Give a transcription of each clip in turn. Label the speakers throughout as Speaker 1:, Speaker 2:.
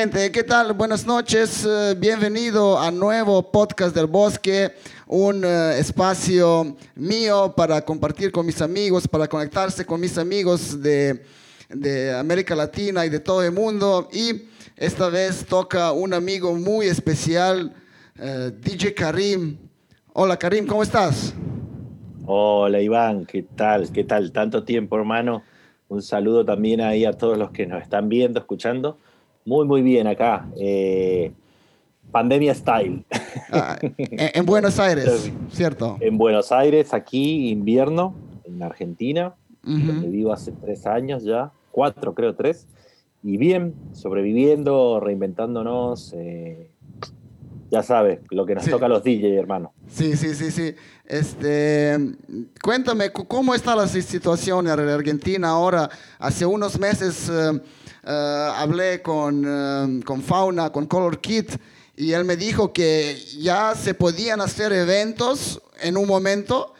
Speaker 1: Gente, ¿qué tal? Buenas noches. Eh, bienvenido a nuevo podcast del bosque, un eh, espacio mío para compartir con mis amigos, para conectarse con mis amigos de, de América Latina y de todo el mundo. Y esta vez toca un amigo muy especial, eh, DJ Karim. Hola Karim, ¿cómo estás?
Speaker 2: Hola Iván, ¿qué tal? ¿Qué tal? Tanto tiempo, hermano. Un saludo también ahí a todos los que nos están viendo, escuchando. Muy, muy bien acá. Eh, pandemia style.
Speaker 1: Ah, en, Buenos Aires, ¿cierto?
Speaker 2: En Buenos Aires, aquí, invierno, en Argentina, donde vivo hace tres años ya, cuatro creo, tres. Y bien, sobreviviendo, reinventándonos. Eh, ya sabes, lo que nos toca a los DJ, hermano.
Speaker 1: Sí, sí, sí, sí. Este, cuéntame, ¿cómo está la situación en Argentina ahora? Hace unos meses... Eh, hablé con, eh, con Fauna, con Color Kit, y él me dijo que ya se podían hacer eventos en un momento,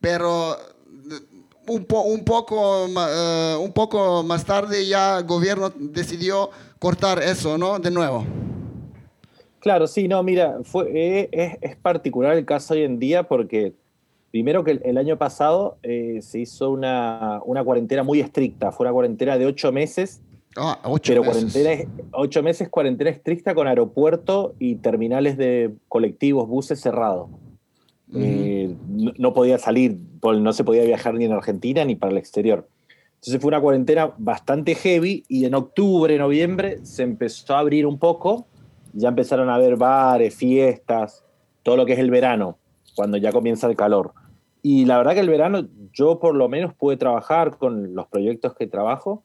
Speaker 1: pero un, un, poco, uh, un poco más tarde ya el gobierno decidió cortar eso, ¿no? De nuevo.
Speaker 2: Claro, sí, no, mira, fue, es, es, particular el caso hoy en día porque primero que el, año pasado eh, se hizo una, una, cuarentena muy estricta, fue una cuarentena de ocho meses
Speaker 1: Ah, ocho
Speaker 2: pero
Speaker 1: meses.
Speaker 2: Cuarentena, ocho meses cuarentena estricta con aeropuerto y terminales de colectivos, buses cerrados. Eh, no, podía salir, no se podía viajar ni en Argentina ni para el exterior. Entonces fue una cuarentena bastante heavy y en octubre, noviembre se empezó a abrir un poco, ya empezaron a haber bares, fiestas, todo lo que es el verano, cuando ya comienza el calor. Y la verdad que el verano yo por lo menos pude trabajar con los proyectos que trabajo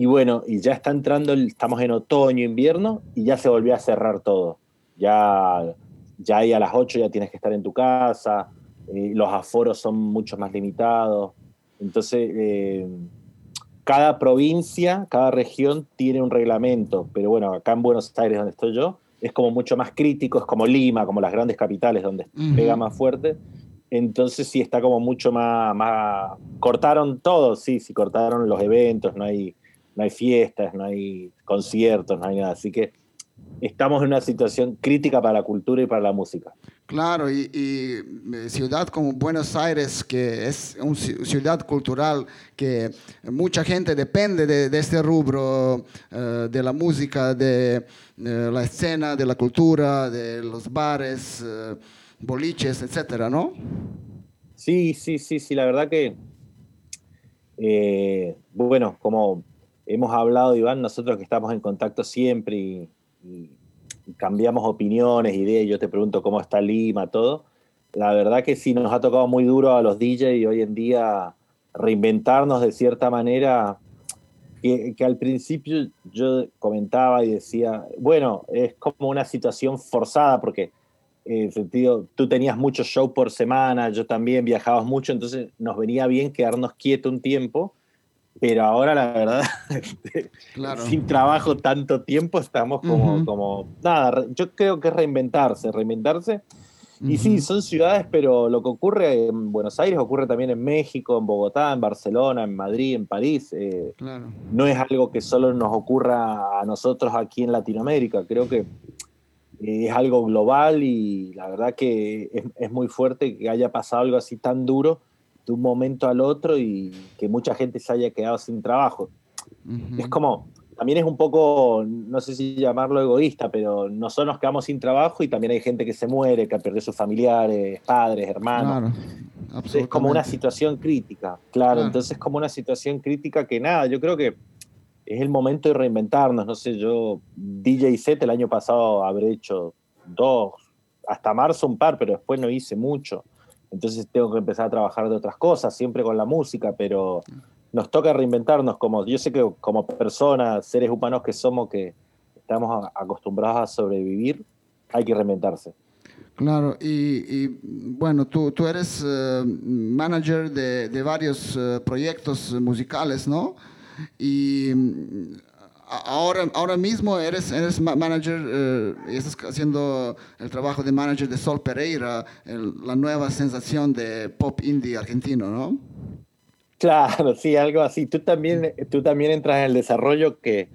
Speaker 2: y bueno, y ya está entrando, estamos en otoño, invierno, y ya se volvió a cerrar todo. Ya, ya ahí a las 8 ya tienes que estar en tu casa, eh, los aforos son mucho más limitados. Entonces, eh, cada provincia, cada región tiene un reglamento, pero bueno, acá en Buenos Aires, donde estoy yo, es como mucho más crítico, es como Lima, como las grandes capitales, donde pega más fuerte. Entonces sí está como mucho más, más... Cortaron todo, sí, sí, cortaron los eventos, no hay no hay fiestas, no hay conciertos, no hay nada. Así que estamos en una situación crítica para la cultura y para la música.
Speaker 1: Claro, y, eh, ciudad como Buenos Aires, que es una ciudad cultural, que mucha gente depende de, este rubro, eh, de la música, de eh, la escena, de la cultura, de los bares, boliches, etcétera, ¿no?
Speaker 2: Sí, sí, sí, sí, la verdad que, bueno, como hemos hablado, Iván, nosotros que estamos en contacto siempre y, cambiamos opiniones, ideas, y yo te pregunto cómo está Lima, todo. La verdad que sí nos ha tocado muy duro a los DJs y hoy en día reinventarnos de cierta manera, que, al principio yo comentaba y decía, bueno, es como una situación forzada porque en sentido, tú tenías muchos shows por semana, yo también viajabas mucho, entonces nos venía bien quedarnos quietos un tiempo pero ahora la verdad, sin trabajo tanto tiempo, estamos como, como, nada, yo creo que es reinventarse, reinventarse. Y sí, son ciudades, pero lo que ocurre en Buenos Aires ocurre también en México, en Bogotá, en Barcelona, en Madrid, en París. Eh, no es algo que solo nos ocurra a nosotros aquí en Latinoamérica, creo que es algo global y la verdad que es, es muy fuerte que haya pasado algo así tan duro de un momento al otro y que mucha gente se haya quedado sin trabajo. Es como, también es un poco, no sé si llamarlo egoísta, pero nosotros nos quedamos sin trabajo y también hay gente que se muere, que perdido sus familiares, padres, hermanos. es como una situación crítica, claro, entonces es como una situación crítica que nada, yo creo que es el momento de reinventarnos, no sé, yo DJ set el año pasado habré hecho dos, hasta marzo un par, pero después no hice mucho entonces tengo que empezar a trabajar de otras cosas, siempre con la música, pero nos toca reinventarnos como, yo sé que como personas, seres humanos que somos, que estamos acostumbrados a sobrevivir, hay que reinventarse.
Speaker 1: Claro, y, bueno, tú, tú eres eh, manager de, de varios eh, proyectos musicales, ¿no? Y ahora, ahora mismo eres, eres manager, eh, estás haciendo el trabajo de manager de Sol Pereira, la nueva sensación de pop indie argentino, ¿no?
Speaker 2: Claro, sí, algo así. Tú también, tú también entras en el desarrollo que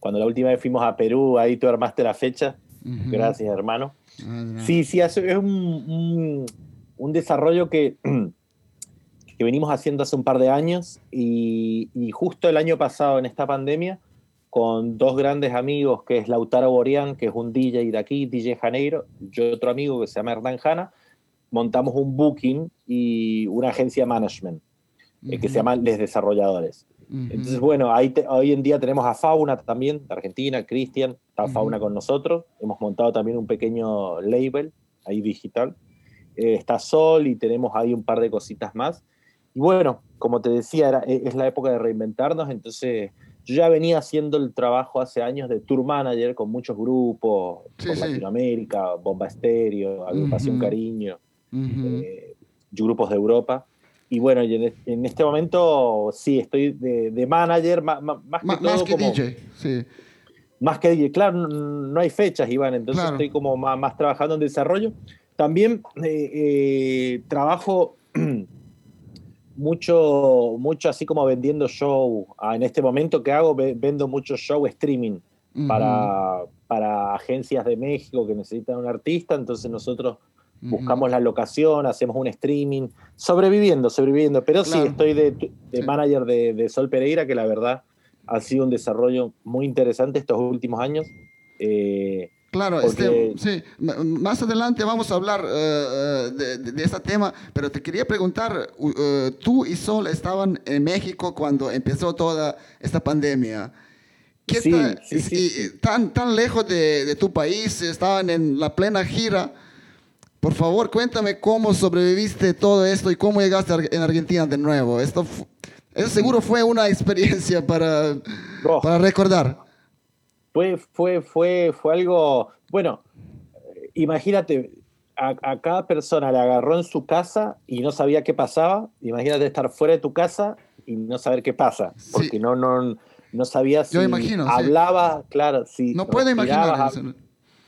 Speaker 2: cuando la última vez fuimos a Perú, ahí tú armaste la fecha. Gracias, hermano. Ah, sí, sí, es un, un, desarrollo que, que, venimos haciendo hace un par de años y, y, justo el año pasado en esta pandemia, con dos grandes amigos, que es Lautaro Borian, que es un DJ de aquí, DJ Janeiro, yo otro amigo que se llama Hernán Jana, montamos un booking y una agencia management eh, que se llama Les Desarrolladores. Entonces, bueno, ahí hoy en día tenemos a Fauna también, de Argentina, Cristian, está Fauna con nosotros. Hemos montado también un pequeño label ahí digital. Eh, está Sol y tenemos ahí un par de cositas más. Y bueno, como te decía, era, e, es la época de reinventarnos, entonces yo ya venía haciendo el trabajo hace años de tour manager con muchos grupos, con Latinoamérica, Bomba Estéreo, Agrupación Cariño, eh, grupos de Europa. Y bueno, en, este momento sí, estoy de, manager, más, que, DJ, sí. Más que DJ, claro, no, hay fechas, Iván, entonces estoy como más, trabajando en desarrollo. También eh, eh, trabajo mucho, mucho así como vendiendo show. Ah, en este momento que hago, vendo mucho show streaming para, para agencias de México que necesitan un artista, entonces nosotros buscamos la locación, hacemos un streaming, sobreviviendo, sobreviviendo. Pero sí, estoy de, manager de, Sol Pereira, que la verdad ha sido un desarrollo muy interesante estos últimos años.
Speaker 1: Eh, claro, este, sí. más adelante vamos a hablar eh, eh, de, este tema, pero te quería preguntar, tú y Sol estaban en México cuando empezó toda esta pandemia. ¿Qué sí, sí, tan, tan lejos de, de, tu país, estaban en la plena gira. Por favor, cuéntame cómo sobreviviste todo esto y cómo llegaste en Argentina de nuevo. Esto, eso seguro fue una experiencia para, oh. para recordar.
Speaker 2: Fue, fue, fue, fue algo, bueno, imagínate, a, cada persona le agarró en su casa y no sabía qué pasaba. Imagínate estar fuera de tu casa y no saber qué pasa, porque no, no, no sabías si
Speaker 1: Yo imagino,
Speaker 2: hablaba, claro, si
Speaker 1: no puedo imaginar.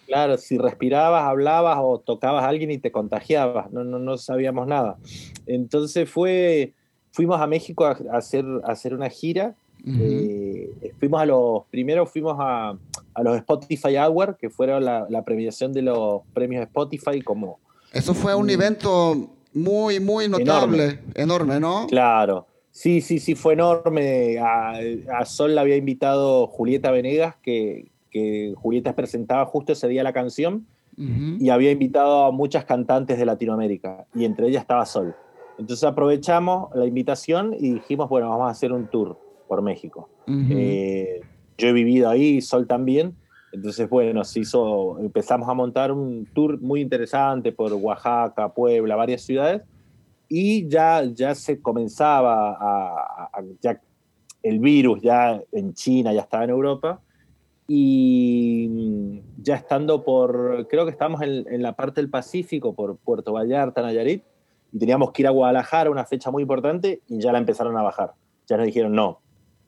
Speaker 2: Claro, si respirabas, hablabas o tocabas a alguien y te contagiabas, no, no, no sabíamos nada. Entonces fue, fuimos a México a, hacer, a hacer una gira. Eh, fuimos a los, primero fuimos a, a los Spotify Hour, que fueron la, la, premiación de los premios Spotify como...
Speaker 1: Eso fue un evento muy, muy notable, enorme, ¿no?
Speaker 2: Claro. Sí, sí, sí, fue enorme. A, a Sol la había invitado Julieta Venegas, que, que Julieta presentaba justo ese día la canción y había invitado a muchas cantantes de Latinoamérica y entre ellas estaba Sol. Entonces aprovechamos la invitación y dijimos, bueno, vamos a hacer un tour por México. Eh, yo he vivido ahí, Sol también. Entonces, bueno, se hizo, empezamos a montar un tour muy interesante por Oaxaca, Puebla, varias ciudades. Y ya, ya se comenzaba a, ya el virus ya en China, ya estaba en Europa y ya estando por, creo que estamos en, la parte del Pacífico, por Puerto Vallarta, Nayarit, y teníamos que ir a Guadalajara, una fecha muy importante, y ya la empezaron a bajar. Ya nos dijeron no,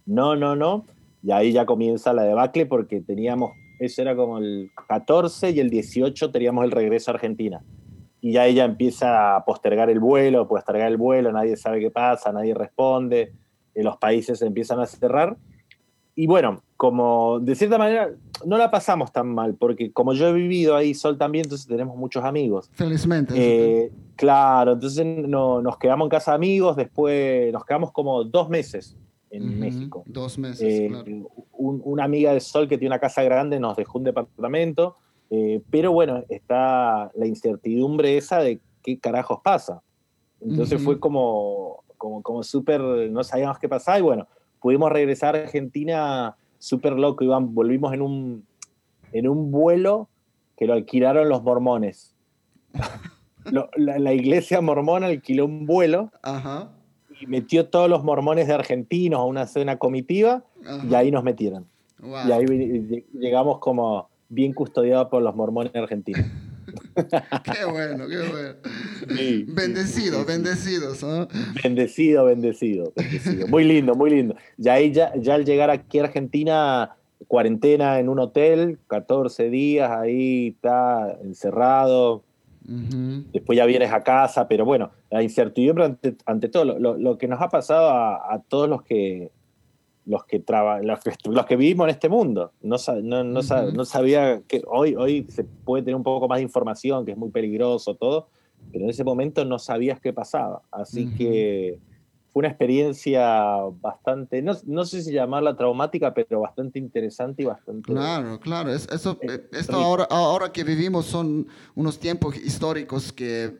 Speaker 2: no, no, no, y ahí ya comienza la debacle porque teníamos, eso era como el 14 y el 18 teníamos el regreso a Argentina. Y ya ella empieza a postergar el vuelo, postergar el vuelo, nadie sabe qué pasa, nadie responde, eh, los países empiezan a cerrar y bueno, como de cierta manera no la pasamos tan mal, porque como yo he vivido ahí Sol también, entonces tenemos muchos amigos.
Speaker 1: Felizmente.
Speaker 2: Eh, claro, entonces no, nos quedamos en casa de amigos, después nos quedamos como dos meses en México.
Speaker 1: Dos meses,
Speaker 2: eh,
Speaker 1: claro.
Speaker 2: una amiga de Sol que tiene una casa grande nos dejó un departamento, eh, pero bueno, está la incertidumbre esa de qué carajos pasa. Entonces fue como, como, como súper, no sabíamos qué pasaba y bueno, pudimos regresar a Argentina súper loco, Iván. Volvimos en un, en un vuelo que lo alquilaron los mormones. la, iglesia mormona alquiló un vuelo y metió todos los mormones de argentinos a una cena comitiva y ahí nos metieron. Y ahí llegamos como bien custodiados por los mormones argentinos.
Speaker 1: qué bueno, qué bueno. bendecido, bendecidos.
Speaker 2: Bendecido, bendecido, Muy lindo, muy lindo. Ya, ahí, ya, ya al llegar aquí a Argentina, cuarentena en un hotel, 14 días, ahí está encerrado. Después ya vienes a casa, pero bueno, la incertidumbre ante, todo, lo, que nos ha pasado a, todos los que los que, traba, los, que, vivimos en este mundo. No, no, no, no, sabía que hoy, hoy se puede tener un poco más de información, que es muy peligroso todo, pero en ese momento no sabías qué pasaba. Así que fue una experiencia bastante, no, no, sé si llamarla traumática, pero bastante interesante y bastante...
Speaker 1: Claro, claro. eso, eh, esto ahora, ahora que vivimos son unos tiempos históricos que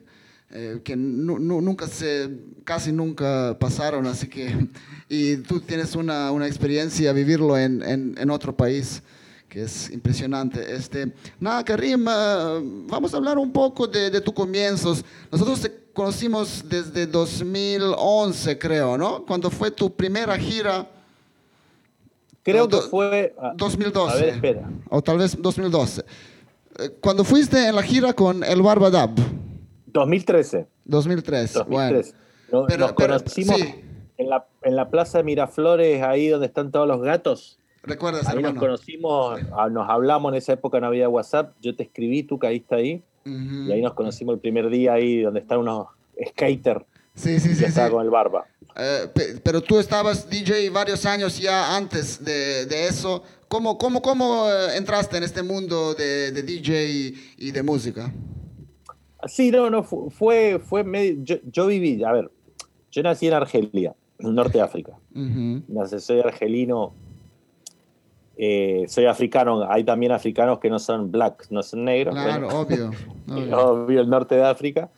Speaker 1: eh, que nunca se, casi nunca pasaron, así que, y tú tienes una, una experiencia vivirlo en, en, otro país, que es impresionante. Este, nada, Karim, eh, vamos a hablar un poco de, de tus comienzos. Nosotros te conocimos desde 2011, creo, ¿no? Cuando fue tu primera gira.
Speaker 2: Creo que fue...
Speaker 1: 2012.
Speaker 2: A ver, espera.
Speaker 1: O tal vez 2012. Eh, cuando fuiste en la gira con el Barbadab.
Speaker 2: 2013.
Speaker 1: 2013. Bueno.
Speaker 2: nos conocimos en, la, en la plaza de Miraflores, ahí donde están todos los gatos.
Speaker 1: ¿Recuerdas,
Speaker 2: Ahí nos conocimos, ah, nos hablamos en esa época, no había WhatsApp. Yo te escribí, tú caíste ahí. Y ahí nos conocimos el primer día, ahí donde están unos skaters.
Speaker 1: Sí, sí, sí.
Speaker 2: Estaba con el barba.
Speaker 1: Eh, pero tú estabas DJ varios años ya antes de, de eso. ¿Cómo, cómo, cómo eh, entraste en este mundo de, de DJ y de música?
Speaker 2: Sí, no, no, fue, fue medio, yo, viví, a ver, yo nací en Argelia, en norte de África. soy argelino, eh, soy africano, hay también africanos que no son black, no son negros.
Speaker 1: Claro, obvio,
Speaker 2: obvio. el norte de África.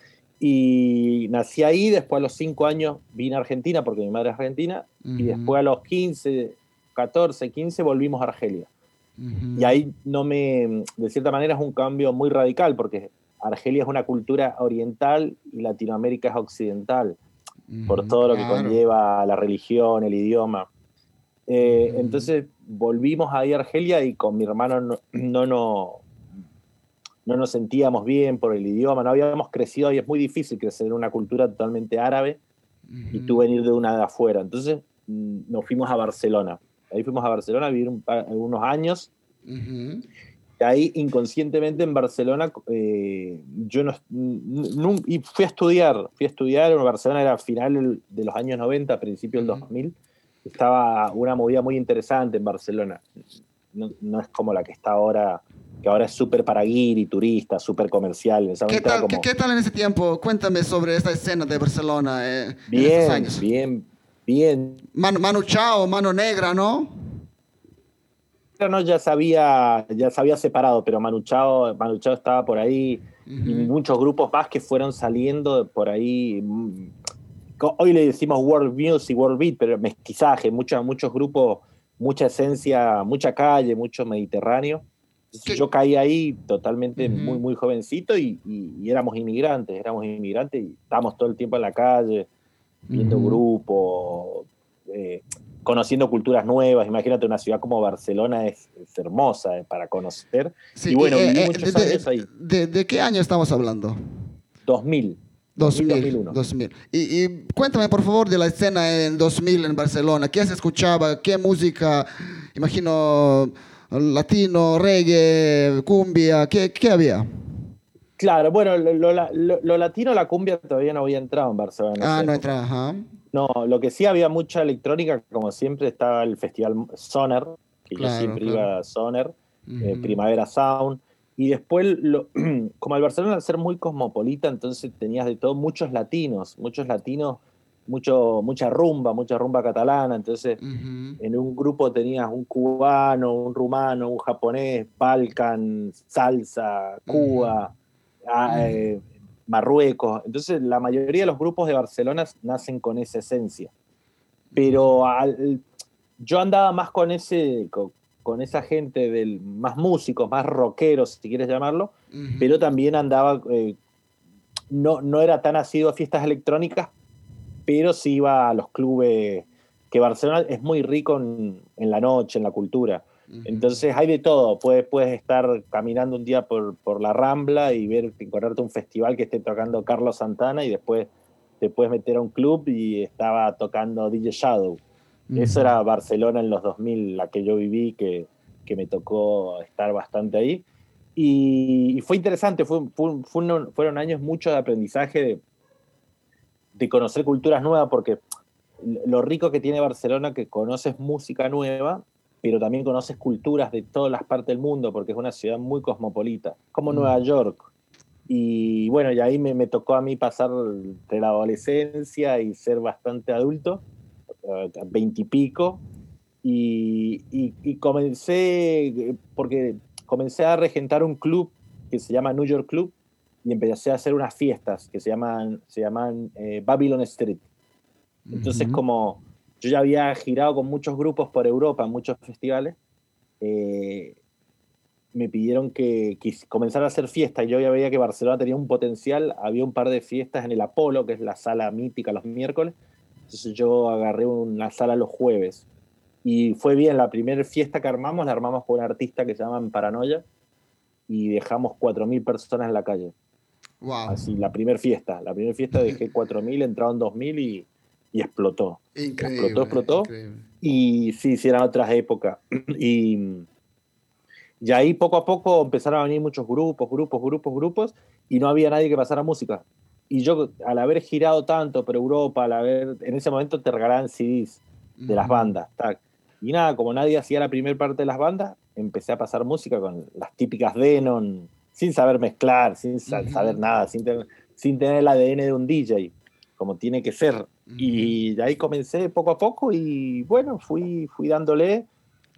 Speaker 2: Y nací ahí, después a los cinco años vine a Argentina, porque mi madre es argentina, y después a los 15, 14, 15 volvimos a Argelia. Y ahí no me, de cierta manera es un cambio muy radical, porque Argelia es una cultura oriental y Latinoamérica es occidental, por todo lo que conlleva la religión, el idioma. Eh, entonces volvimos ahí a Argelia y con mi hermano no, no, no, nos sentíamos bien por el idioma, no habíamos crecido y es muy difícil crecer en una cultura totalmente árabe y tú venir de una de afuera. Entonces mm, nos fuimos a Barcelona. Ahí fuimos a Barcelona a vivir unos años. Ahí inconscientemente en Barcelona, eh, yo no, y fui a estudiar, fui a estudiar, en Barcelona era final de los años 90, principio del 2000, estaba una movida muy interesante en Barcelona, no, es como la que está ahora, que ahora es súper para y turista, súper comercial.
Speaker 1: ¿Qué tal, ¿Qué, tal, en ese tiempo? Cuéntame sobre esta escena de Barcelona
Speaker 2: eh, bien, años. Bien, bien.
Speaker 1: Manu Chao, Mano Negra, ¿no?
Speaker 2: no ya se había, ya se había separado, pero Manu Chao, estaba por ahí y muchos grupos más que fueron saliendo por ahí. Hoy le decimos World Music, World Beat, pero mestizaje, muchos, muchos grupos, mucha esencia, mucha calle, mucho mediterráneo. yo caí ahí totalmente muy, muy jovencito y, éramos inmigrantes, éramos inmigrantes y estábamos todo el tiempo en la calle, viendo grupos. Eh, conociendo culturas nuevas. Imagínate, una ciudad como Barcelona es, hermosa eh, para conocer. y bueno,
Speaker 1: eh, viví eh, muchos de, años ahí. De, qué año estamos hablando?
Speaker 2: 2000.
Speaker 1: 2000, 2000. Y, cuéntame, por favor, de la escena en 2000 en Barcelona. ¿Qué se escuchaba? ¿Qué música? Imagino latino, reggae, cumbia. ¿Qué, qué había?
Speaker 2: Claro, bueno, lo, latino, la cumbia todavía no había entrado en Barcelona.
Speaker 1: Ah, no entraba, ajá.
Speaker 2: No, lo que sí había mucha electrónica, como siempre estaba el festival Soner, que yo siempre iba a Soner, eh, Primavera Sound, y después, como el Barcelona al ser muy cosmopolita, entonces tenías de todo muchos latinos, muchos latinos, mucho, mucha rumba, mucha rumba catalana, entonces en un grupo tenías un cubano, un rumano, un japonés, Balkan, salsa, Cuba, Marruecos. Entonces, la mayoría de los grupos de Barcelona nacen con esa esencia. Pero yo andaba más con ese, con, esa gente del, más músicos, más rockeros, si quieres llamarlo, pero también andaba, eh, no, no era tan asido a fiestas electrónicas, pero sí iba a los clubes, que Barcelona es muy rico en la noche, en la cultura. Entonces hay de todo. Puedes, puedes estar caminando un día por, por, la Rambla y ver, encontrarte un festival que esté tocando Carlos Santana y después te puedes meter a un club y estaba tocando DJ Shadow. Eso era Barcelona en los 2000, la que yo viví, que, que me tocó estar bastante ahí. Y, fue interesante, fue, fueron años mucho de aprendizaje, de, de conocer culturas nuevas, porque lo rico que tiene Barcelona que conoces música nueva, pero también conoces culturas de todas las partes del mundo, porque es una ciudad muy cosmopolita, como Nueva York. Y bueno, y ahí me, me tocó a mí pasar de la adolescencia y ser bastante adulto, veintipico, y, y, y, comencé, porque comencé a regentar un club que se llama New York Club, y empecé a hacer unas fiestas que se llaman, se llaman eh, Babylon Street. Entonces, como yo ya había girado con muchos grupos por Europa, muchos festivales, eh, me pidieron que, comenzara a hacer fiestas. Yo ya veía que Barcelona tenía un potencial. Había un par de fiestas en el Apolo, que es la sala mítica los miércoles. Entonces yo agarré una sala los jueves. Y fue bien, la primera fiesta que armamos, la armamos con un artista que se llama Paranoia y dejamos 4.000 personas en la calle.
Speaker 1: Wow.
Speaker 2: Así, la primera fiesta. La primera fiesta dejé 4.000, entraron 2.000 y, y explotó.
Speaker 1: Increíble.
Speaker 2: Explotó, explotó.
Speaker 1: increíble.
Speaker 2: Y sí, sí, eran otras épocas. Y, y ahí poco a poco empezaron a venir muchos grupos, grupos, grupos, grupos, y no había nadie que pasara música. Y yo, al haber girado tanto por Europa, al haber, en ese momento te regalaban CDs de las bandas. tac. Y nada, como nadie hacía la primera parte de las bandas, empecé a pasar música con las típicas Denon, sin saber mezclar, sin sa- saber nada, sin, tener- sin tener el ADN de un DJ, como tiene que ser. Y de ahí comencé poco a poco y bueno, fui, fui dándole.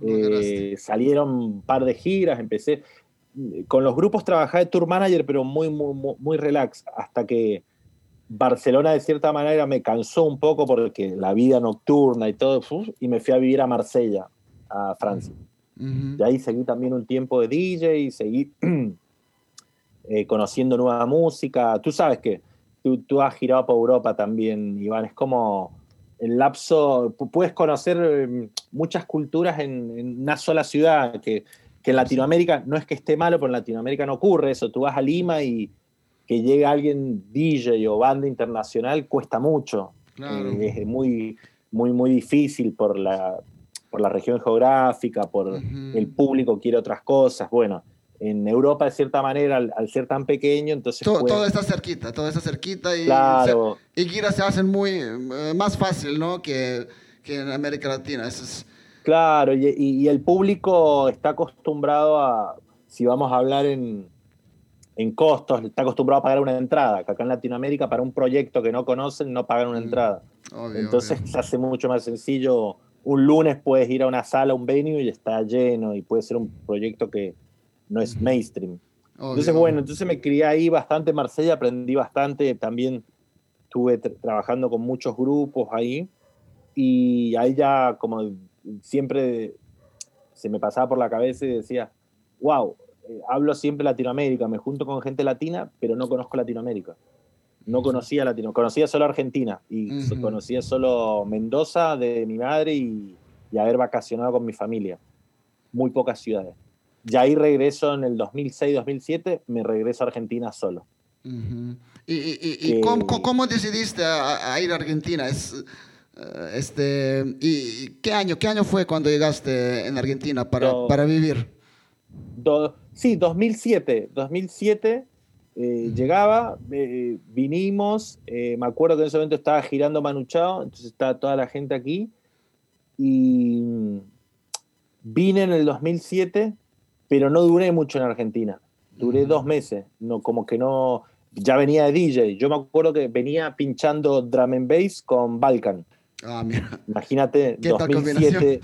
Speaker 2: Eh, salieron un par de giras, empecé. Con los grupos trabajé de tour manager, pero muy, muy, muy, relax, hasta que Barcelona de cierta manera me cansó un poco porque la vida nocturna y todo, y me fui a vivir a Marsella, a Francia. Y ahí seguí también un tiempo de DJ y seguí eh, conociendo nueva música. Tú sabes que tú, tú has girado por Europa también, Iván. Es como el lapso, pu- puedes conocer eh, muchas culturas en, en una sola ciudad, que, que en Latinoamérica no es que esté malo, pero en Latinoamérica no ocurre eso. Tú vas a Lima y que llegue alguien DJ o banda internacional cuesta mucho.
Speaker 1: Claro.
Speaker 2: Eh, es muy, muy, muy difícil por la, por la región geográfica, por el público quiere otras cosas. Bueno, en Europa, de cierta manera, al, al ser tan pequeño, entonces.
Speaker 1: To-
Speaker 2: puede-
Speaker 1: todo está cerquita, todo está cerquita y,
Speaker 2: claro,
Speaker 1: se- y giras se hacen muy eh, más fácil, ¿no? Que, que en América Latina. Eso es,
Speaker 2: claro, y, y- el público está acostumbrado a, si vamos a hablar en, en costos, está acostumbrado a pagar una entrada, que acá en Latinoamérica, para un proyecto que no conocen, no pagan una
Speaker 1: Mm,
Speaker 2: entrada.
Speaker 1: obvio,
Speaker 2: Entonces
Speaker 1: obvio.
Speaker 2: se hace mucho más sencillo. Un lunes puedes ir a una sala, un venue y está lleno y puede ser un proyecto que no es
Speaker 1: Ujú.
Speaker 2: mainstream.
Speaker 1: Obvio,
Speaker 2: Entonces, bueno, entonces me crié ahí bastante en Marsella, aprendí bastante, también estuve tra- trabajando con muchos grupos ahí y ahí ya como siempre se me pasaba por la cabeza y decía, wow, eh, hablo siempre Latinoamérica, me junto con gente latina, pero no conozco Latinoamérica. No conocía Latino, conocía solo Argentina y conocía solo Mendoza de mi madre y, y haber vacacionado con mi familia. Muy pocas ciudades. Y ahí regreso en el 2006-2007, me regreso a Argentina solo.
Speaker 1: ¿Y, y, y- y
Speaker 2: que-
Speaker 1: cómo, decidiste a, a ir a Argentina? Es, eh, este, y, ¿qué, año, ¿Qué año fue cuando llegaste en Argentina para, para vivir?
Speaker 2: Do- sí, 2007. 2007 eh, llegaba, eh, vinimos, eh, me acuerdo que en ese momento estaba girando Manu Chao, entonces estaba toda la gente aquí. Y mm, vine en el 2007, pero no duré mucho en Argentina. Duré
Speaker 1: Ujú.
Speaker 2: dos meses, no, como que no. Ya venía de DJ. Yo me acuerdo que venía pinchando drum and bass con Balkan.
Speaker 1: Ah, mira.
Speaker 2: Imagínate,
Speaker 1: ¿Qué tal
Speaker 2: 2007.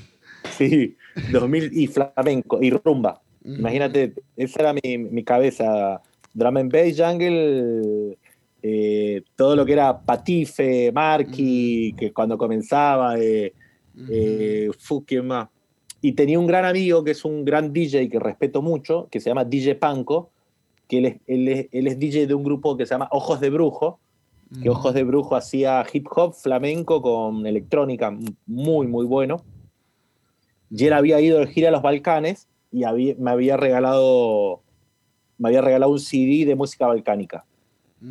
Speaker 2: Sí, 2000 y flamenco y rumba.
Speaker 1: Ujú.
Speaker 2: Imagínate, esa era mi, mi cabeza. Drum and bass, jungle, eh, todo lo que era Patife, Marky, que cuando comenzaba, eh, eh, fu, ¿quién más? Y tenía un gran amigo que es un gran DJ que respeto mucho, que se llama DJ Panko, que él es, él es- él es DJ de un grupo que se llama Ojos de Brujo, que. Ojos de Brujo hacía hip hop flamenco con electrónica muy, muy bueno. Y él había ido de gira a los Balcanes y había- me había regalado me había regalado un CD de música balcánica.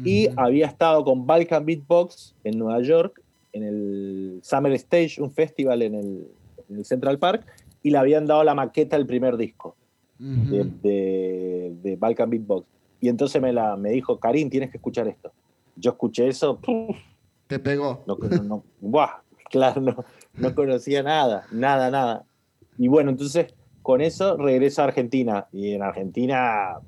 Speaker 2: Y había estado con Balkan Beatbox en Nueva York, en el Summer Stage, un festival en el, en el Central Park, y le habían dado la maqueta del primer disco de- de Balkan Beatbox. Y entonces me, la, me dijo, Karim, tienes que escuchar esto. Yo escuché eso.
Speaker 1: Te pegó.
Speaker 2: no, no, no, ¡buah! claro, no, no conocía nada, nada, nada. Y bueno, entonces con eso regreso a Argentina. Y en Argentina,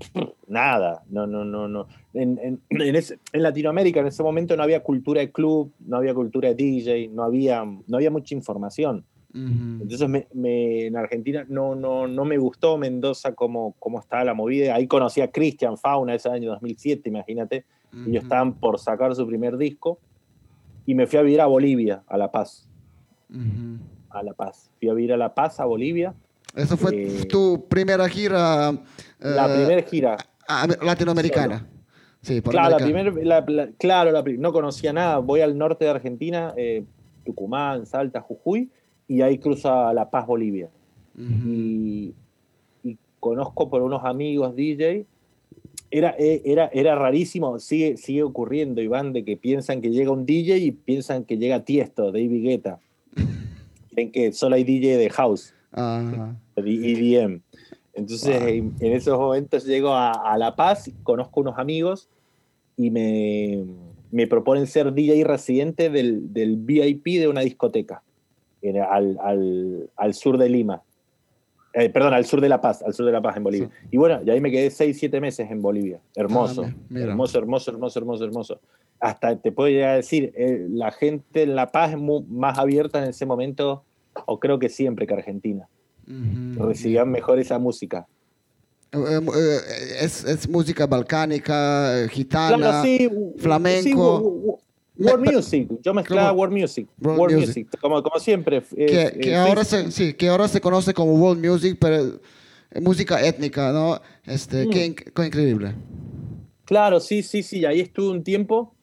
Speaker 2: nada. No, no, no, no. En, en, en, Latinoamérica en ese momento no había cultura de club, no había cultura de DJ, no había, no había mucha información. Entonces me, en Argentina no, no, no me gustó Mendoza como, como estaba la movida. Ahí conocí a Christian Fauna ese año 2007, imagínate. Y Ellos estaban por sacar su primer disco. Y me fui a vivir a Bolivia, a La Paz. A La Paz. Fui a vivir a La Paz, a Bolivia.
Speaker 1: Esa fue eh, tu primera gira.
Speaker 2: La eh, primera gira.
Speaker 1: Latinoamericana.
Speaker 2: Sí, claro, la claro no conocía nada. Voy al norte de Argentina, eh, Tucumán, Salta, Jujuy, y ahí cruza La Paz, Bolivia. y, conozco por unos amigos DJ. Era, era, era rarísimo, sigue, sigue ocurriendo, Iván, de que piensan que llega un DJ y piensan que llega Tiesto, David Guetta. Creen que solo hay DJ de house. EDM. Entonces, en, esos momentos llego a, La Paz, conozco unos amigos y me, me proponen ser DJ residente del, del, VIP de una discoteca al, al, al, sur de Lima. Eh, perdón, al sur de La Paz, al sur de La Paz en Bolivia. Y bueno, y ahí me quedé 6, 7 meses en Bolivia. Hermoso, ah, hermoso, hermoso, hermoso, hermoso, hermoso. Hasta te puedo llegar a decir, eh, la gente en La Paz es más abierta en ese momento o creo que siempre que Argentina. Recibían mejor esa música.
Speaker 1: Eh, es, es, música balcánica, gitana, flamenco.
Speaker 2: World music, yo mezclaba world music, world, music. como, como, siempre.
Speaker 1: que, que ahora se, sí, que ahora se conoce como world music, pero música étnica, ¿no? Este, mm. qué, qué, increíble.
Speaker 2: Claro, sí, sí, sí, ahí estuve un tiempo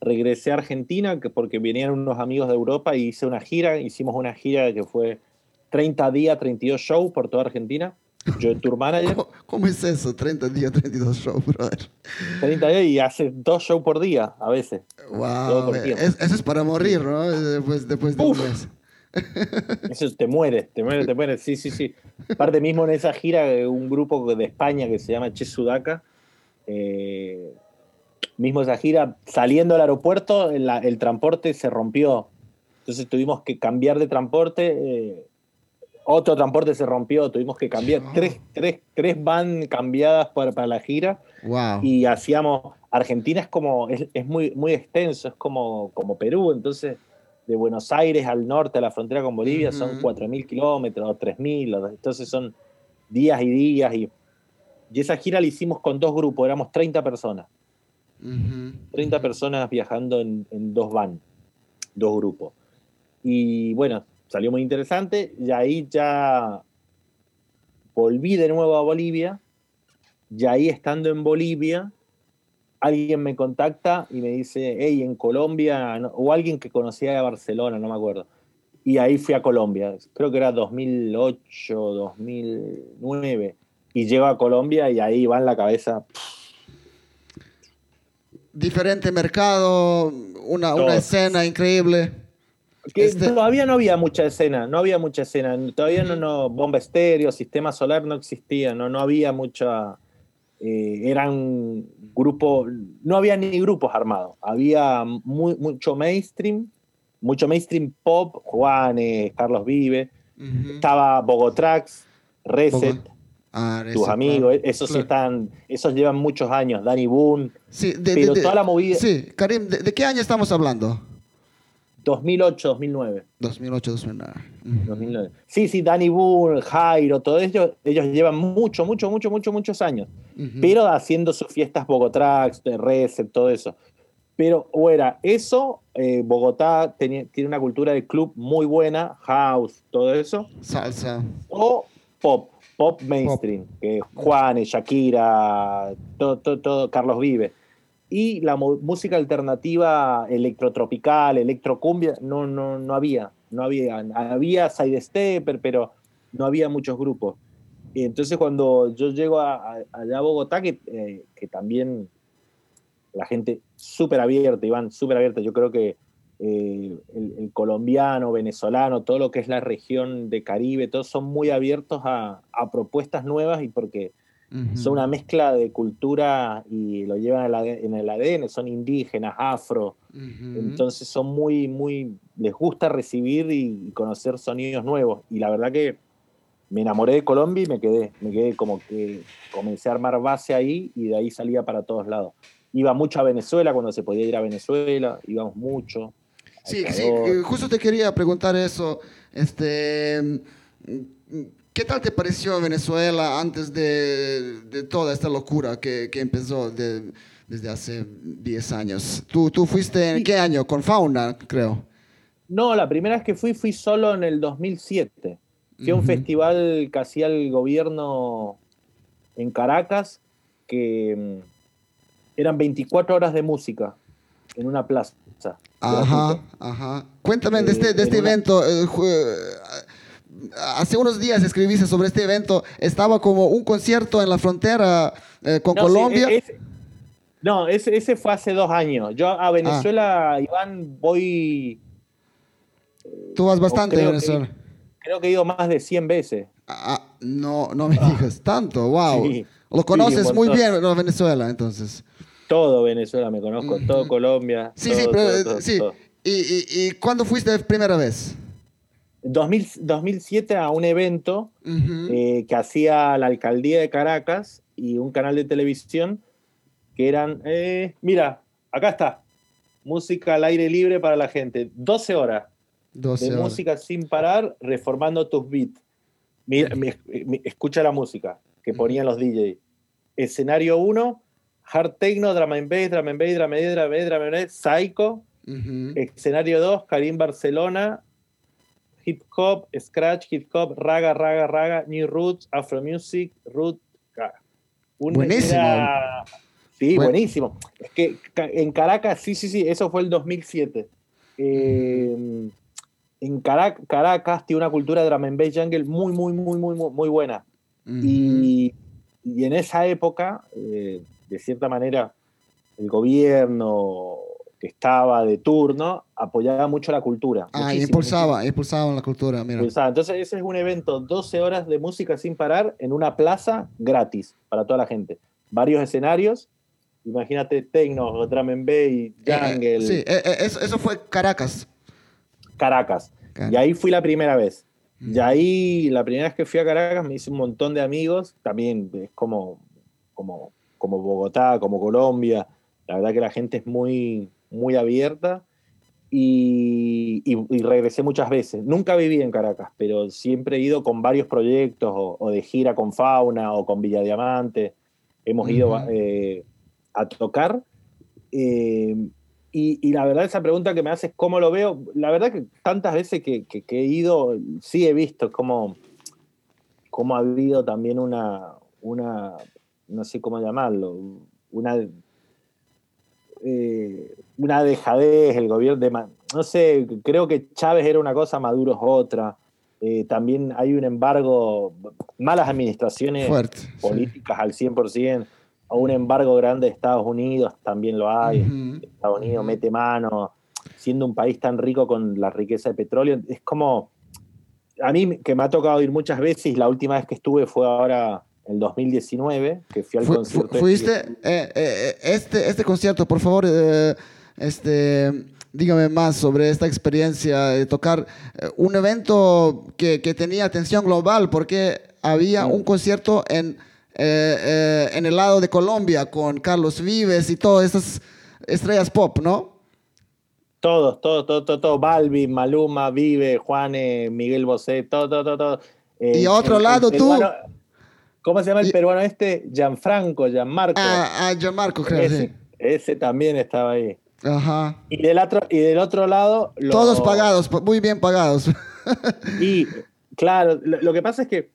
Speaker 2: regresé a Argentina porque venían unos amigos de Europa y hice una gira, hicimos una gira que fue 30 días, 32 shows por toda Argentina. Yo tour manager.
Speaker 1: ¿Cómo, es eso? 30 días, 32 shows, brother.
Speaker 2: 30 días y hace dos shows por día a veces.
Speaker 1: Wow. eso es para morir, ¿no? Después, después de un mes.
Speaker 2: Eso te mueres, te mueres, te mueres. Sí, sí, sí. Aparte mismo en esa gira, un grupo de España que se llama Che Sudaca, eh, mismo esa gira, saliendo del aeropuerto, el, transporte se rompió. Entonces tuvimos que cambiar de transporte. Eh, otro transporte se rompió, tuvimos que cambiar. Tres, tres, tres van cambiadas para, para la gira. Y hacíamos. Argentina es como. Es, muy, muy extenso, es como, como Perú. Entonces, de Buenos Aires al norte, a la frontera con Bolivia, son 4.000 kilómetros, 3.000. Entonces son días y días. Y, y esa gira la hicimos con dos grupos, éramos 30 personas. 30 personas viajando en, dos van, dos grupos. Y bueno, salió muy interesante y ahí ya volví de nuevo a Bolivia y ahí estando en Bolivia, alguien me contacta y me dice, hey, en Colombia, o alguien que conocía de Barcelona, no me acuerdo. Y ahí fui a Colombia, creo que era 2008, 2009. Y llego a Colombia y ahí va en la cabeza,
Speaker 1: diferente mercado, una, una escena increíble.
Speaker 2: Este todavía no había mucha escena, no había mucha escena. Todavía no, no bomba estéreo, sistema solar no existía, no, no había mucha. Eh, eran grupos, no había ni grupos armados, había mucho mainstream, mucho mainstream pop, Juanes, Carlos Vive, estaba Bogotrax, Reset, Ah, tus amigos, esos están, esos llevan muchos años, Danny Boone,
Speaker 1: sí, de, pero toda la movida. Sí, Karim, ¿de, qué año estamos hablando?
Speaker 2: 2008, 2009.
Speaker 1: 2008,
Speaker 2: 2009. Sí, sí, Danny Boone, Jairo, todos ellos, ellos llevan mucho, mucho, mucho, mucho, muchos años, pero haciendo sus fiestas Bogotrax, Reset, todo eso. Pero o era eso, eh, Bogotá tiene una cultura de club muy buena, house, todo eso.
Speaker 1: Salsa.
Speaker 2: O pop pop mainstream, que Juanes, Shakira, todo, todo, Carlos Vive. Y la música alternativa electrotropical, electrocumbia, no, no, no había. No había. Había Sidestepper, pero no había muchos grupos. Y entonces cuando yo llego a, allá a Bogotá, que, eh, que también la gente súper abierta, Iván, súper abierta. Yo creo que eh, el, colombiano, venezolano, todo lo que es la región de Caribe, todos son muy abiertos a, propuestas nuevas y porque son una mezcla de cultura y lo llevan en el ADN, son indígenas, afro, entonces son muy, muy, les gusta recibir y conocer sonidos nuevos. Y la verdad que me enamoré de Colombia y me quedé, me quedé como que comencé a armar base ahí y de ahí salía para todos lados. Iba mucho a Venezuela cuando se podía ir a Venezuela, íbamos mucho.
Speaker 1: Sí, sí, eh, justo te quería preguntar eso. Este, ¿Qué tal te pareció Venezuela antes de, de toda esta locura que, que empezó desde hace 10 años? ¿Tú, tú fuiste en qué año? Con Fauna, creo.
Speaker 2: No, la primera vez que fui fui solo en el 2007. Fui a un festival que hacía el gobierno en Caracas, que mm, eran 24 horas de música en una plaza.
Speaker 1: Ajá, ajá. Cuéntame de este, de este evento. Eh, hace unos días escribiste sobre este evento. Estaba como un concierto en la frontera eh, con Colombia.
Speaker 2: no, ese, ese, fue hace dos años. Yo a Venezuela, ah. Iván, voy.
Speaker 1: Tú vas bastante a Venezuela.
Speaker 2: creo que he ido más de 100 veces.
Speaker 1: Ah, no, no me ah. digas tanto, wow. Lo conoces muy bien, Venezuela, entonces.
Speaker 2: Todo Venezuela me conozco, todo Colombia.
Speaker 1: Sí, sí, pero, sí. ¿Y, y, y cuándo fuiste la primera vez?
Speaker 2: 2007 a un evento eh, que hacía la alcaldía de Caracas y un canal de televisión que eran, eh, mira, acá está, música al aire libre para la gente, 12 horas de música sin parar, reformando tus beats. Mira, escucha la música que ponían los DJs. Escenario 1, hard techno, drama and bass, drama and bass, drama and bass, drama and bass, drama and bass, psycho. Escenario 2, Karim Barcelona, hip hop, scratch, hip hop, raga, raga, raga, new roots, afro music, root.
Speaker 1: buenísimo.
Speaker 2: Sí, buenísimo. Es que en Caracas, sí, sí, sí, eso fue el 2007. Em, en Caracas, tiene una cultura de and bass jungle muy, muy, muy, muy, muy buena. y, y, en esa época, eh, de cierta manera, el gobierno que estaba de turno apoyaba mucho la cultura.
Speaker 1: Ah, impulsaba, impulsaba la cultura, mira.
Speaker 2: Entonces ese es un evento, 12 horas de música sin parar en una plaza gratis para toda la gente. Varios escenarios, imagínate techno, drum and bass, eh, eh, jungle.
Speaker 1: sí, eh, eso, fue Caracas.
Speaker 2: Caracas. Y ahí fui la primera vez. Y ahí, la primera vez que fui a Caracas, me hice un montón de amigos. También es como, como, como Bogotá, como Colombia. La verdad que la gente es muy, muy abierta y, regresé muchas veces. Nunca viví en Caracas, pero siempre he ido con varios proyectos o, de gira con Fauna o con Villa Diamante. Hemos ido eh, a tocar. Eh, y, la verdad, esa pregunta que me haces, ¿cómo lo veo? La verdad que tantas veces que, he ido, sí he visto cómo, cómo ha habido también una, una, no sé cómo llamarlo, una eh, una dejadez, el gobierno de... No sé, creo que Chávez era una cosa, Maduro es otra. Eh, también hay un embargo, malas administraciones políticas al 100%, o un embargo grande de Estados Unidos, también lo hay. Estados Unidos mete mano, siendo un país tan rico con la riqueza de petróleo. Es como, a mí que me ha tocado ir muchas veces, la última vez que estuve fue ahora el 2019, que fui al concierto.
Speaker 1: ¿Fuiste eh, eh, este, este concierto, por favor, eh, este, dígame más sobre esta experiencia de tocar un evento que, que, tenía atención global, porque había un concierto en, en el lado de Colombia con Carlos Vives y todas estas estrellas pop, ¿no?
Speaker 2: Todos, todos, todo, todo, todo, Balbi, Maluma, Vive, Juane, Miguel Bosé, todo, todo, todo.
Speaker 1: y otro lado, tú.
Speaker 2: ¿Cómo se llama el peruano este? Gianfranco, Gianmarco.
Speaker 1: Ah, ah Gianmarco, creo,
Speaker 2: ese,
Speaker 1: sí.
Speaker 2: Ese también estaba ahí.
Speaker 1: Ajá.
Speaker 2: Y del otro, y del otro lado.
Speaker 1: Todos pagados, muy bien pagados.
Speaker 2: y claro, lo, que pasa es que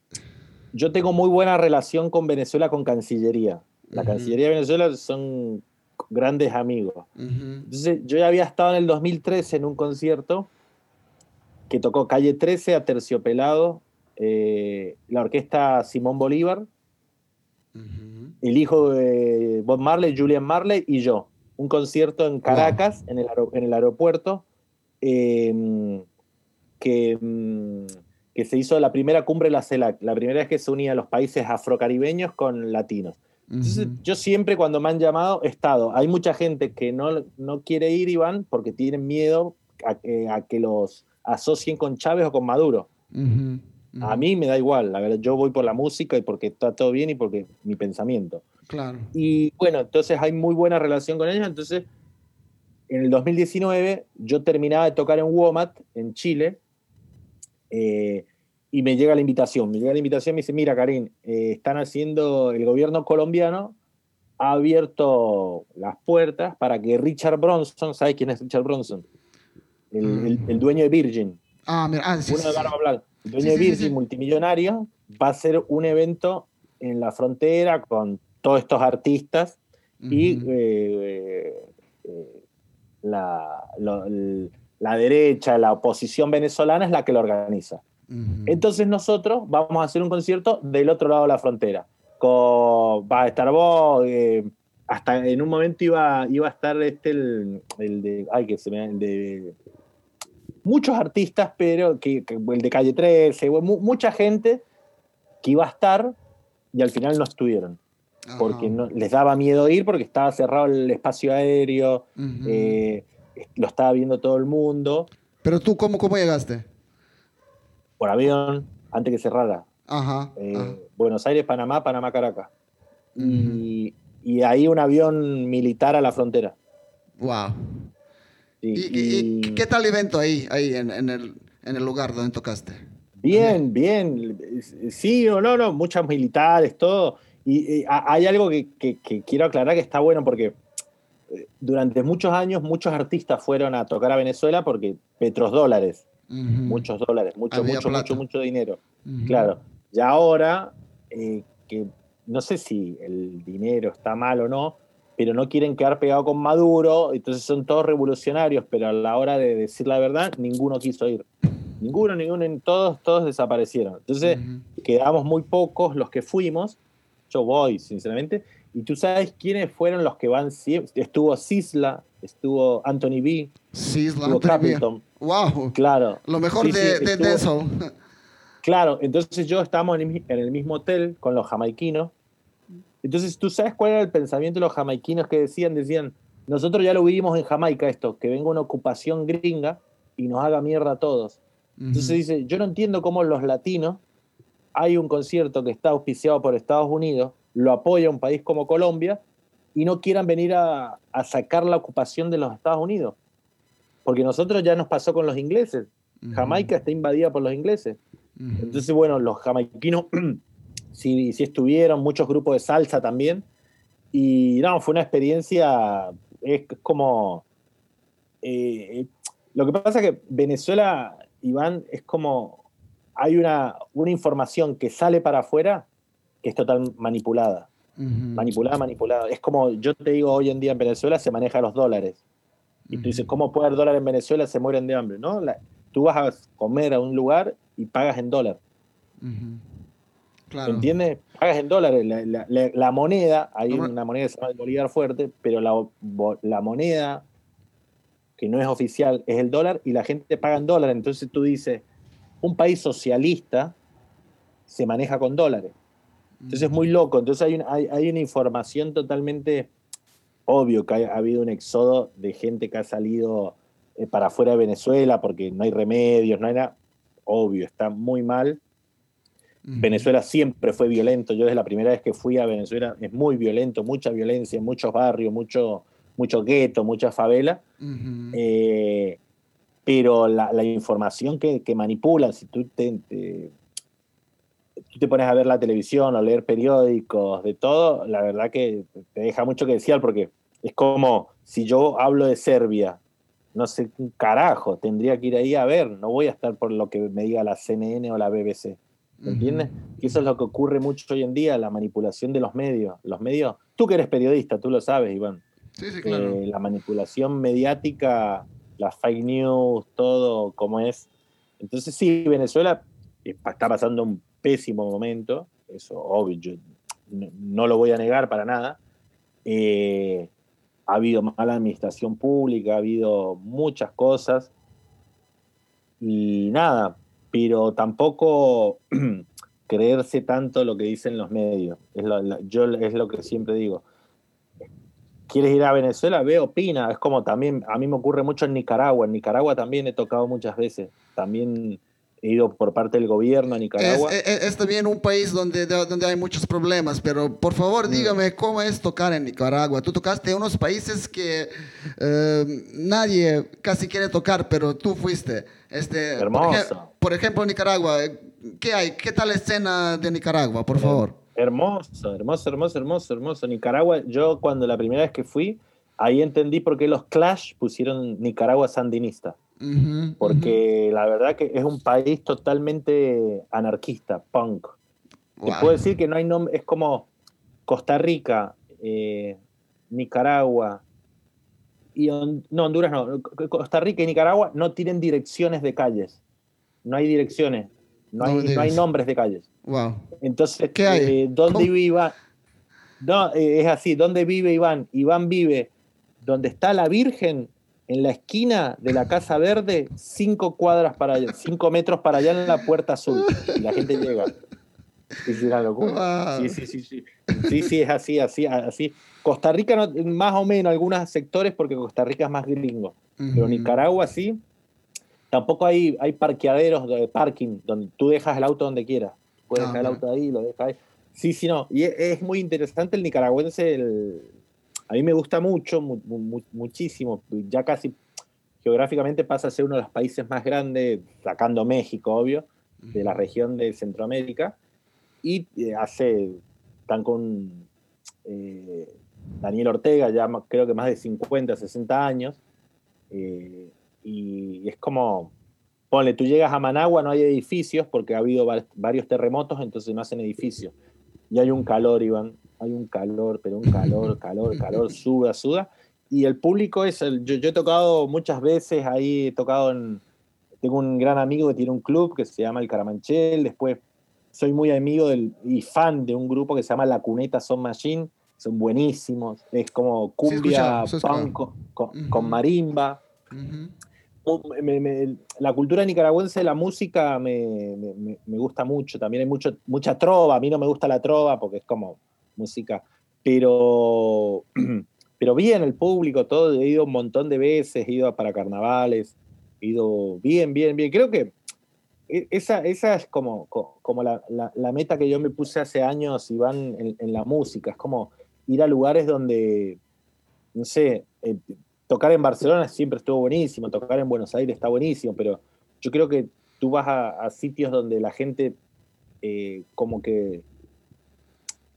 Speaker 2: yo tengo muy buena relación con Venezuela, con Cancillería. La Cancillería de Venezuela son grandes amigos. Entonces, yo ya había estado en el 2013 en un concierto que tocó Calle 13 a Terciopelado eh, la orquesta Simón Bolívar, el hijo de Bob Marley, Julian Marley y yo. Un concierto en Caracas, en, el en, el aeropuerto, em, que, em, que se hizo la primera cumbre de la CELAC, la primera vez que se unía los países afrocaribeños con latinos. Entonces, yo siempre cuando me han llamado he estado. Hay mucha gente que no, no quiere ir, Iván, porque tienen miedo a, a que los asocien con Chávez o con Maduro. A mí me da igual, la verdad, yo voy por la música y porque está todo bien y porque mi pensamiento.
Speaker 1: Claro.
Speaker 2: Y bueno, entonces hay muy buena relación con ellos. Entonces, en el 2019 yo terminaba de tocar en WOMAT, en Chile, eh, y me llega la invitación. Me llega la invitación y me dice, mira, Karim, eh, están haciendo, el gobierno colombiano ha abierto las puertas para que Richard Bronson, ¿sabes quién es Richard Bronson? El, el, dueño de Virgin.
Speaker 1: Ah, mira, ah, sí,
Speaker 2: Uno de Barba Blanca. Dueño de Virgin, multimillonario, va a hacer un evento en la frontera con todos estos artistas y eh, eh, la, la, derecha, la oposición venezolana es la que lo organiza. Entonces nosotros vamos a hacer un concierto del otro lado de la frontera. Con, va a estar vos, eh, hasta en un momento iba, iba a estar este el, el de, ay, que se me, el de muchos artistas, pero que, el de Calle 13, mucha gente que iba a estar y al final no estuvieron. Porque no, les daba miedo ir porque estaba cerrado el espacio aéreo, eh, lo estaba viendo todo el mundo.
Speaker 1: Pero tú, ¿cómo, cómo llegaste?
Speaker 2: Por avión, antes que cerrara.
Speaker 1: Ajá,
Speaker 2: eh, Buenos Aires, Panamá, Panamá, Caracas. y, y ahí un avión militar a la frontera.
Speaker 1: Wow. ¿Y, qué tal el evento ahí, ahí en, el, en, el, lugar donde tocaste?
Speaker 2: Bien, bien. Sí o no, no, muchas militares, todo. Y, hay algo que, que, quiero aclarar que está bueno porque eh, durante muchos años muchos artistas fueron a tocar a Venezuela porque petros dólares, muchos dólares, mucho, mucho, mucho, mucho dinero. Claro. Y ahora, eh, que no sé si el dinero está mal o no, pero no quieren quedar pegado con Maduro, entonces son todos revolucionarios, pero a la hora de decir la verdad, ninguno quiso ir. Ninguno, ninguno, todos, todos desaparecieron. Entonces quedamos muy pocos los que fuimos. Yo voy, sinceramente. Y tú sabes quiénes fueron los que van siempre. Estuvo Sisla, estuvo Anthony B.
Speaker 1: Sisla, estuvo Capleton. Wow.
Speaker 2: Claro.
Speaker 1: Lo mejor de, de, eso.
Speaker 2: Claro, entonces yo estábamos en el mismo hotel con los jamaiquinos entonces, ¿tú sabes cuál era el pensamiento de los jamaiquinos que decían? Decían, nosotros ya lo vivimos en Jamaica esto, que venga una ocupación gringa y nos haga mierda a todos. Entonces dice, yo no entiendo cómo los latinos, hay un concierto que está auspiciado por Estados Unidos, lo apoya un país como Colombia y no quieran venir a, sacar la ocupación de los Estados Unidos. Porque nosotros ya nos pasó con los ingleses. Jamaica está invadida por los ingleses. Entonces, bueno, los jamaiquinos sí, sí estuvieron, muchos grupos de salsa también. Y no, fue una experiencia, es como... Eh, lo que pasa es que Venezuela, Iván, es como... Hay una, una información que sale para afuera que es total manipulada. Manipulada, manipulada. Es como yo te digo, hoy en día en Venezuela se maneja los dólares. Y tú dices, ¿cómo puede haber dólar en Venezuela? Se mueren de hambre. ¿no? tú vas a comer a un lugar y pagas en dólar. ¿Entiendes? Pagas en dólares. La, moneda, hay una moneda que se llama el Bolívar Fuerte, pero la, moneda que no es oficial es el dólar y la gente paga en dólares. Entonces tú dices, un país socialista se maneja con dólares. Entonces es muy loco. Entonces hay, hay, una información totalmente obvio que ha, habido un éxodo de gente que ha salido eh, para afuera de Venezuela porque no hay remedios, no hay nada. Obvio, está muy mal. Venezuela siempre fue violento. Yo desde la primera vez que fui a Venezuela es muy violento, mucha violencia, muchos barrios, mucho, mucho gueto, mucha favela. Eh, pero la, información que, manipulan, si tú te, tú te pones a ver la televisión o leer periódicos, de todo, la verdad que te deja mucho que decir porque es como si yo hablo de Serbia, no sé, carajo, tendría que ir ahí a ver, no voy a estar por lo que me diga la CNN o la BBC. ¿Me entiendes? Y eso es lo que ocurre mucho hoy en día, la manipulación de los medios. Los medios, tú que eres periodista, tú lo sabes, Iván.
Speaker 1: Sí, sí, claro.
Speaker 2: Eh, la manipulación mediática, las fake news, todo como es. Entonces sí, Venezuela está pasando un pésimo momento, eso obvio, yo no, lo voy a negar para nada. Eh, ha habido mala administración pública, ha habido muchas cosas. Y nada, pero tampoco creerse tanto lo que dicen los medios. Es lo, yo es lo que siempre digo. ¿Quieres ir a Venezuela? Ve, opina. Es como también, a mí me ocurre mucho en Nicaragua. En Nicaragua también he tocado muchas veces. También ido por parte del gobierno a Nicaragua.
Speaker 1: Es, también un país donde, donde hay muchos problemas, pero por favor mm. dígame cómo es tocar en Nicaragua. Tú tocaste en unos países que eh, nadie casi quiere tocar, pero tú fuiste. Este,
Speaker 2: Hermoso.
Speaker 1: Por, ejemplo, Nicaragua, ¿qué hay? ¿Qué tal la escena de Nicaragua, por favor?
Speaker 2: Hermoso, hermoso, hermoso, hermoso, hermoso. Nicaragua, yo cuando la primera vez que fui, ahí entendí por qué los Clash pusieron Nicaragua sandinista porque la verdad que es un país totalmente anarquista, punk. Te puedo decir que no hay nombre, es como Costa Rica, eh, Nicaragua, y no, Honduras no, Costa Rica y Nicaragua no tienen direcciones de calles, no hay direcciones, no, hay, nombres de calles.
Speaker 1: Wow.
Speaker 2: Entonces, ¿Qué hay? Eh, ¿dónde vive Iván? No, eh, es así, ¿dónde vive Iván? Iván vive donde está la Virgen en la esquina de la Casa Verde, cinco cuadras para allá, cinco metros para allá en la Puerta Azul. Y la gente llega. Es una locura. Sí, sí, sí, sí. Sí, sí, es así, así, así. Costa Rica, más o menos, algunos sectores, porque Costa Rica es más gringo. Pero Nicaragua sí. Tampoco hay, hay parqueaderos de parking donde tú dejas el auto donde quieras. Puedes dejar el auto ahí, lo dejas ahí. Sí, sí, no. Y es, muy interesante el nicaragüense, el, a mí me gusta mucho, muchísimo, ya casi geográficamente pasa a ser uno de los países más grandes, sacando México, obvio, de la región de Centroamérica, y eh, hace, están con eh, Daniel Ortega, ya creo que más de 50, 60 años, eh, y es como, ponle, tú llegas a Managua, no hay edificios porque ha habido varios terremotos, entonces no hacen edificios, y hay un calor, Iván, hay un calor, pero un calor, calor, calor, suda, suda. Y el público es, el, yo, he tocado muchas veces, ahí he tocado en, tengo un gran amigo que tiene un club que se llama El Caramanchel, después soy muy amigo del, y fan de un grupo que se llama La Cuneta Son Machine, son buenísimos, es como cumbia punk con, marimba. la cultura nicaragüense, la música me, me, gusta mucho, también hay mucho, mucha trova, a mí no me gusta la trova porque es como música, pero, pero bien, el público, todo, he ido un montón de veces, he ido para carnavales, he ido bien, bien, bien. Creo que e, esa, esa es como, como la, la, meta que yo me puse hace años, Iván, en, en la música, es como ir a lugares donde, no sé, eh, tocar en Barcelona siempre estuvo buenísimo, tocar en Buenos Aires está buenísimo, pero yo creo que tú vas a, sitios donde la gente eh, como que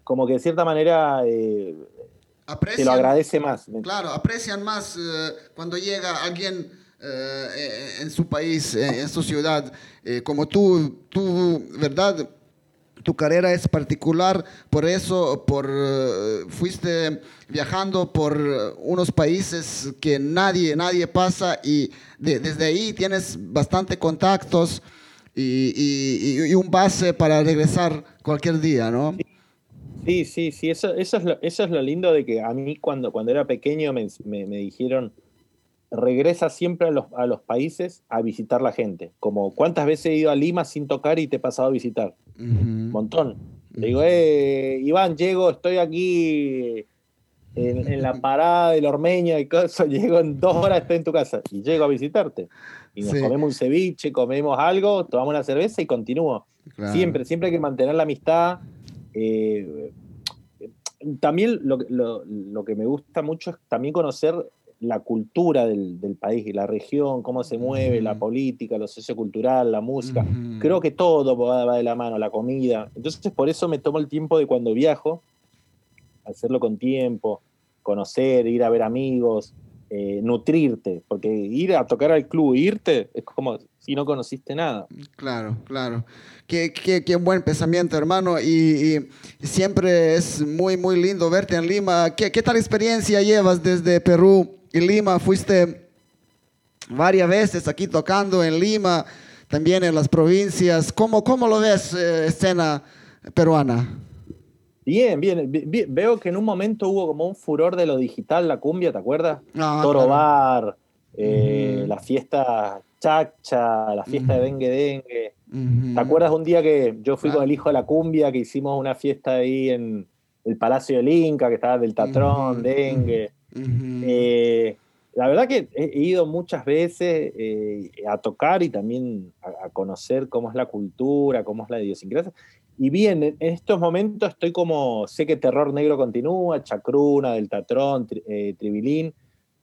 Speaker 2: como que de cierta manera eh, te lo agradece más.
Speaker 1: Claro, aprecian más eh, cuando llega alguien eh, en su país, en su ciudad, como tú, tú, ¿verdad? Tu carrera es particular, por eso por, fuiste viajando por unos países que nadie, nadie pasa y desde ahí tienes bastante contactos y, y, y, un base para regresar cualquier día, ¿no?
Speaker 2: Sí, sí, sí, eso, eso, es, lo, eso es lo lindo de que a mí cuando, cuando era pequeño me, me, dijeron, regresa siempre a los, a los, países a visitar la gente. Como, ¿cuántas veces he ido a Lima sin tocar y te he pasado a visitar? Un montón. Le digo, eh, Iván, llego, estoy aquí en, la parada del Ormeña y cosas, llego en dos horas, estoy en tu casa y llego a visitarte. Y nos comemos un ceviche, comemos algo, tomamos una cerveza y continúo. Siempre, siempre hay que mantener la amistad eh, también lo, que me gusta mucho es también conocer la cultura del, país y la región, cómo se mueve, la política, lo sociocultural, la música. Creo que todo va, de la mano, la comida. Entonces, por eso me tomo el tiempo de cuando viajo, hacerlo con tiempo, conocer, ir a ver amigos, eh, nutrirte, porque ir a tocar al club, irte, es como si no conociste nada.
Speaker 1: Claro, claro. Qué, qué, buen pensamiento, hermano. Y, siempre es muy, muy lindo verte en Lima. ¿Qué, ¿Qué, tal experiencia llevas desde Perú y Lima? Fuiste varias veces aquí tocando en Lima, también en las provincias. ¿Cómo, cómo lo ves, eh, escena peruana?
Speaker 2: Bien, bien, Veo que en un momento hubo como un furor de lo digital, la cumbia, ¿te acuerdas? Ah, Toro Bar, eh, la fiesta chacha, la fiesta de dengue dengue. ¿Te acuerdas un día que yo fui con el hijo de la cumbia, que hicimos una fiesta ahí en el Palacio del Inca, que estaba del Tatrón, Dengue? Eh, la verdad que he ido muchas veces eh, a tocar y también a, conocer cómo es la cultura, cómo es la idiosincrasia. Y bien, en estos momentos estoy como, sé que Terror Negro continúa, Chacruna, del Tatrón, eh, Tribilín,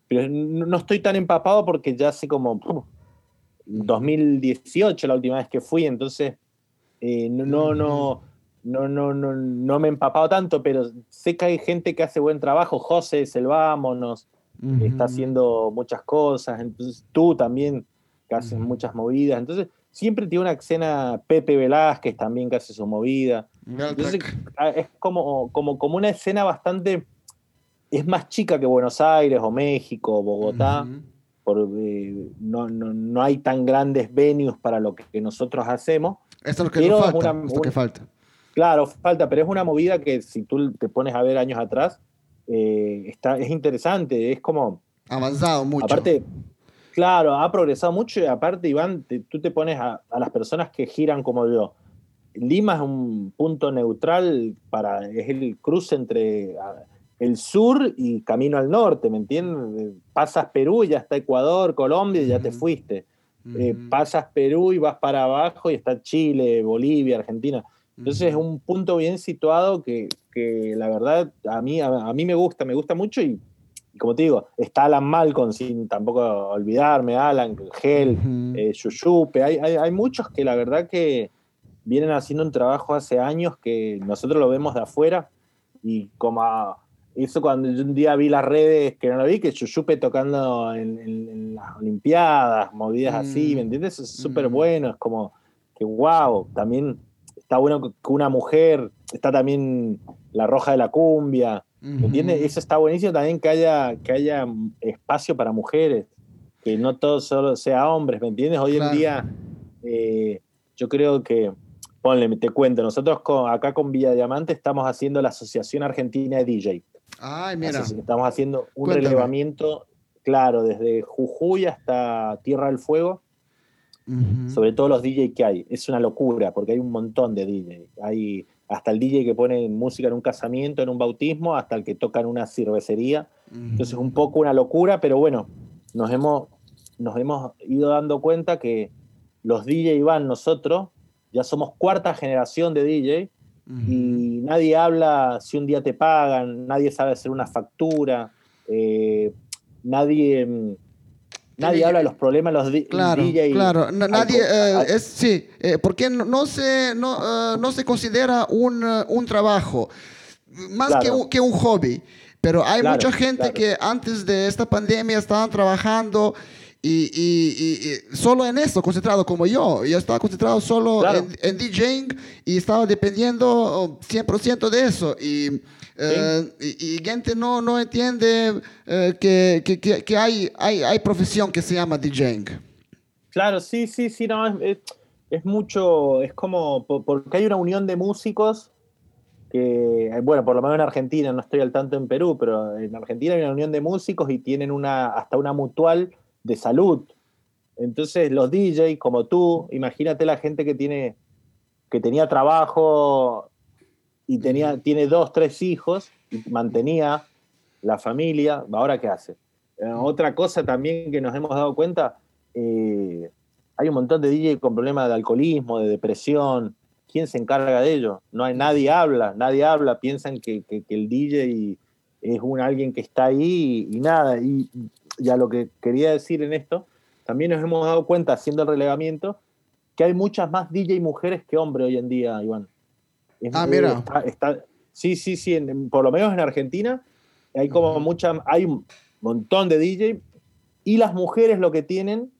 Speaker 2: pero no estoy tan empapado porque ya hace como 2018 la última vez que fui, entonces eh, no, no, no, no, no, no, me he empapado tanto, pero sé que hay gente que hace buen trabajo, José Selvámonos, está haciendo muchas cosas, entonces tú también que haces muchas movidas, entonces siempre tiene una escena Pepe Velázquez también que hace su movida. Entonces, ah, es como, como, como una escena bastante, es más chica que Buenos Aires o México o Bogotá porque no, no, no, hay tan grandes venues para lo que nosotros hacemos.
Speaker 1: Esto es lo que, falta, esto que falta.
Speaker 2: Claro, falta, pero es una movida que si tú te pones a ver años atrás, eh, está, es interesante, es como...
Speaker 1: Avanzado mucho.
Speaker 2: Aparte, claro, ha progresado mucho y aparte, Iván, tú te pones a, a, las personas que giran como yo. Lima es un punto neutral para, es el cruce entre el sur y camino al norte, ¿me entiendes? Pasas Perú y ya está Ecuador, Colombia y ya te fuiste. Eh, pasas Perú y vas para abajo y está Chile, Bolivia, Argentina. Entonces es un punto bien situado que, que la verdad a mí, a, mí me gusta, me gusta mucho y, como te digo, está Alan Malcolm, sin tampoco olvidarme, Alan, Gel, uh hay, hay, hay, muchos que la verdad que vienen haciendo un trabajo hace años que nosotros lo vemos de afuera y como... A, eso cuando yo un día vi las redes, que no lo vi, que Chuchupe tocando en, las Olimpiadas, movidas así, ¿me mm. entiendes? Es súper mm. bueno, es como que wow, también está bueno que una mujer, está también la roja de la cumbia, ¿me entiendes? Eso está buenísimo también que haya, que haya espacio para mujeres, que no todo solo sea hombres, ¿me entiendes? Hoy en día eh, yo creo que ponle, te cuento, nosotros acá con Villa Diamante estamos haciendo la Asociación Argentina de DJ.
Speaker 1: Ay, mira.
Speaker 2: estamos haciendo un relevamiento, claro, desde Jujuy hasta Tierra del Fuego, sobre todos los DJ que hay. Es una locura, porque hay un montón de DJ. Hay hasta el DJ que pone música en un casamiento, en un bautismo, hasta el que toca en una cervecería. Entonces es un poco una locura, pero bueno, nos hemos, nos hemos ido dando cuenta que los DJ van nosotros, ya somos cuarta generación de DJ, y nadie habla si un día te pagan, nadie sabe hacer una factura, eh, nadie, mm, nadie habla de los problemas los
Speaker 1: claro,
Speaker 2: DJ.
Speaker 1: Claro, nadie, eh, es, sí, eh, porque no, se, no, no se considera un, un trabajo, más que, un, que, un, hobby. Pero hay mucha gente que antes de esta pandemia estaban trabajando y, y, solo en eso, concentrado como yo. Yo estaba concentrado solo en, DJing y estaba dependiendo 100% de eso. Y, eh, y, gente no, no entiende eh, que, que, que, hay, hay, hay profesión que se llama DJing.
Speaker 2: Claro, sí, sí, sí, no, es, es mucho, es como, porque hay una unión de músicos que, bueno, por lo menos en Argentina, no estoy al tanto en Perú, pero en Argentina hay una unión de músicos y tienen una, hasta una mutual de salud. Entonces los DJ como tú, imagínate la gente que tiene que tenía trabajo y tenía, tiene dos, tres hijos y mantenía la familia, ¿ahora qué hace? Eh, otra cosa también que nos hemos dado cuenta, eh, hay un montón de DJ con problemas de alcoholismo, de depresión. ¿Quién se encarga de ello? No hay, nadie habla, nadie habla, piensan que, el DJ es un alguien que está ahí y, y nada. Y ya lo que quería decir en esto, también nos hemos dado cuenta haciendo el relevamiento que hay muchas más DJ mujeres que hombres hoy en día, Iván.
Speaker 1: ah, mira.
Speaker 2: Está, sí, sí, sí, por lo menos en Argentina hay como mucha, hay un montón de DJ y las mujeres lo que tienen,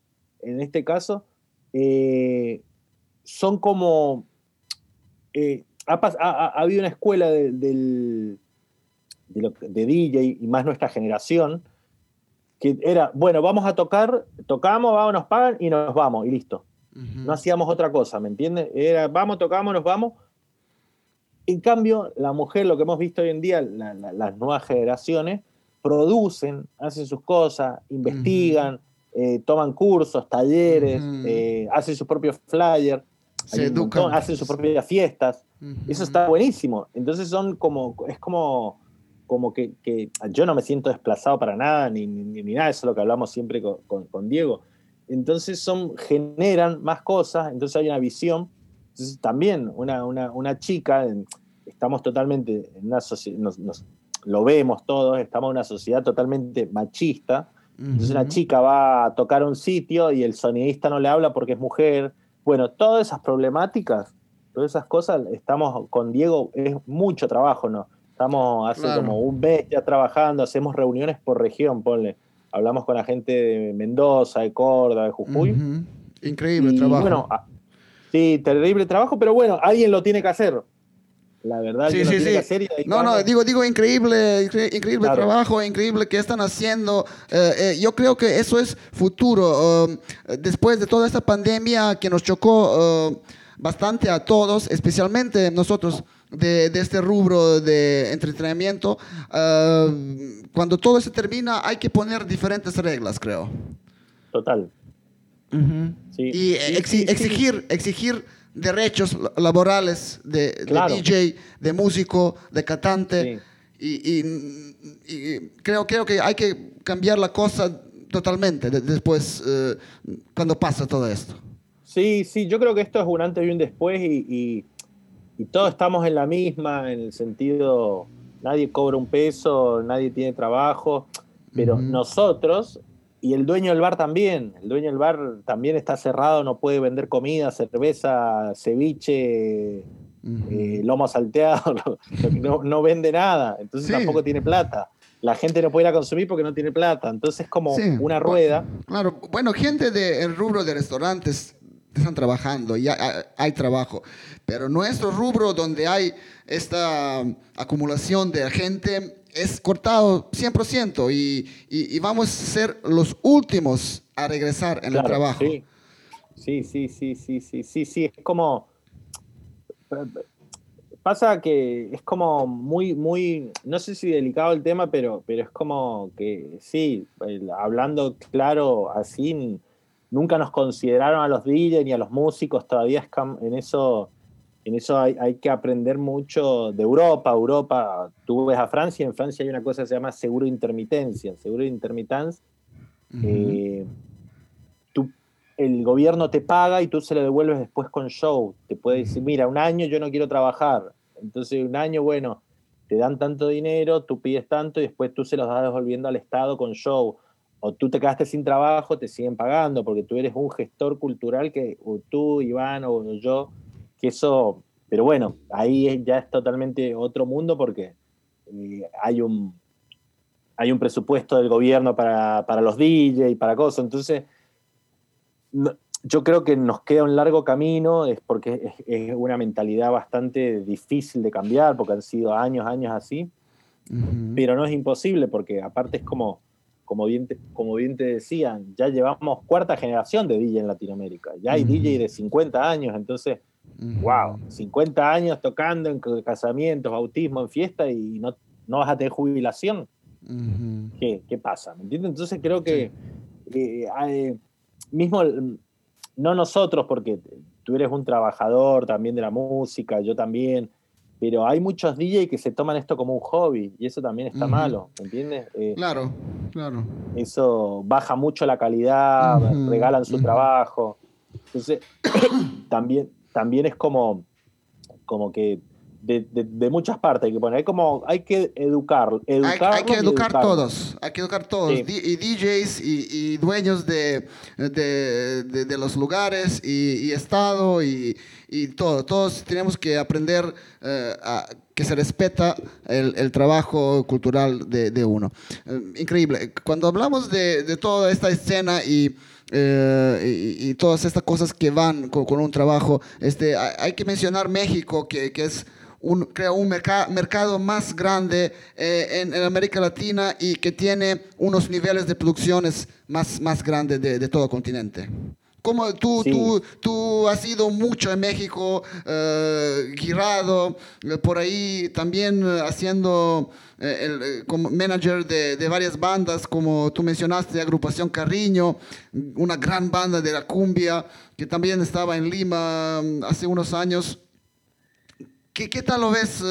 Speaker 2: en este caso, eh, son como... Eh, ha, habido una escuela de, de, de DJ y más nuestra generación, que era, bueno, vamos a tocar, tocamos, vamos, nos pagan y nos vamos, y listo. No hacíamos otra cosa, ¿me entiendes? Era, vamos, tocamos, nos vamos. En cambio, la mujer, lo que hemos visto hoy en día, las nuevas generaciones, producen, hacen sus cosas, investigan, eh, toman cursos, talleres, eh, hacen su propio flyer.
Speaker 1: Se educan.
Speaker 2: hacen sus propias fiestas. Eso está buenísimo. Entonces son como, es como, como que, yo no me siento desplazado para nada, ni, ni, nada, eso es lo que hablamos siempre con, Diego. Entonces son, generan más cosas, entonces hay una visión. Entonces también una, una, una chica, estamos totalmente en una sociedad, nos, lo vemos todos, estamos en una sociedad totalmente machista. Entonces una chica va a tocar un sitio y el sonidista no le habla porque es mujer. Bueno, todas esas problemáticas, todas esas cosas, estamos con Diego, es mucho trabajo, ¿no? Estamos hace como un mes ya trabajando, hacemos reuniones por región, ponle. Hablamos con la gente de Mendoza, de Córdoba, de Jujuy.
Speaker 1: Increíble trabajo.
Speaker 2: Bueno, ah, sí, terrible trabajo, pero bueno, alguien lo tiene que hacer. La verdad,
Speaker 1: sí, sí, sí. no, no, digo, digo, increíble, increíble trabajo, increíble que están haciendo. Eh, eh, yo creo que eso es futuro. Um, después de toda esta pandemia que nos chocó uh, bastante a todos, especialmente nosotros de, este rubro de entretenimiento, uh, cuando todo se termina hay que poner diferentes reglas, creo.
Speaker 2: Total.
Speaker 1: y exigir, exigir derechos laborales de, DJ, de músico, de cantante. Y, creo, creo que hay que cambiar la cosa totalmente después, eh, cuando pasa todo esto.
Speaker 2: Sí, sí, yo creo que esto es un antes y un después y, todos estamos en la misma, en el sentido, nadie cobra un peso, nadie tiene trabajo, pero nosotros y el dueño del bar también. El dueño del bar también está cerrado, no puede vender comida, cerveza, ceviche, eh, lomo salteado, no, vende nada. Entonces tampoco tiene plata. La gente no puede ir a consumir porque no tiene plata. Entonces es como una rueda.
Speaker 1: Claro, bueno, gente del rubro de restaurantes están trabajando, ya hay trabajo. Pero nuestro rubro donde hay esta acumulación de gente es cortado 100% y, y, vamos a ser los últimos a regresar en el trabajo.
Speaker 2: Sí. sí, sí, sí, sí, sí, sí, es como... Pasa que es como muy, muy, no sé si delicado el tema, pero, pero es como que sí, hablando claro así, nunca nos consideraron a los DJs ni a los músicos, todavía en eso en eso hay, que aprender mucho de Europa. Europa, tú ves a Francia, en Francia hay una cosa que se llama seguro de intermitencia. Seguro de intermitencia, eh, el gobierno te paga y tú se lo devuelves después con show. Te puede decir, mira, un año yo no quiero trabajar. Entonces, un año, bueno, te dan tanto dinero, tú pides tanto y después tú se los das devolviendo al Estado con show. O tú te quedaste sin trabajo, te siguen pagando porque tú eres un gestor cultural que o tú, Iván o yo que eso, pero bueno, ahí ya es totalmente otro mundo porque eh, hay un hay un presupuesto del gobierno para, para los DJ y para cosas, entonces yo creo que nos queda un largo camino, es porque es, una mentalidad bastante difícil de cambiar, porque han sido años, años así, pero no es imposible, porque aparte es como, como bien, te, como bien te decían, ya llevamos cuarta generación de DJ en Latinoamérica, ya hay DJ de 50 años, entonces Wow, 50 años tocando en casamientos, bautismo, en fiesta y no, no vas a tener jubilación. ¿Qué, ¿Qué, pasa? ¿Me entiendes? Entonces creo que eh, mismo, no nosotros, porque tú eres un trabajador también de la música, yo también, pero hay muchos DJ que se toman esto como un hobby y eso también está malo, ¿me entiendes?
Speaker 1: Eh, claro, claro.
Speaker 2: Eso baja mucho la calidad, regalan su trabajo. Entonces, también, también es como, como que de, de, muchas partes hay que poner. Hay, como, hay que educar.
Speaker 1: Hay, que educar todos. Hay que educar todos. Y DJs y, dueños de, de, los lugares y, Estado y, todo. Todos tenemos que aprender eh, a que se respeta el, el trabajo cultural de, uno. Eh, increíble. Cuando hablamos de, toda esta escena y eh, y, todas estas cosas que van con, un trabajo. Este, hay, que mencionar México, que, que es un, creo, un mercado más grande eh, en, América Latina y que tiene unos niveles de producciones más, más grandes de, todo el continente. como tú, tú, tú has ido mucho en México, eh, girado, eh, por ahí también haciendo el, como manager de, de, varias bandas, como tú mencionaste, Agrupación Carriño, una gran banda de la cumbia, que también estaba en Lima mm, hace unos años. ¿Qué, qué tal lo ves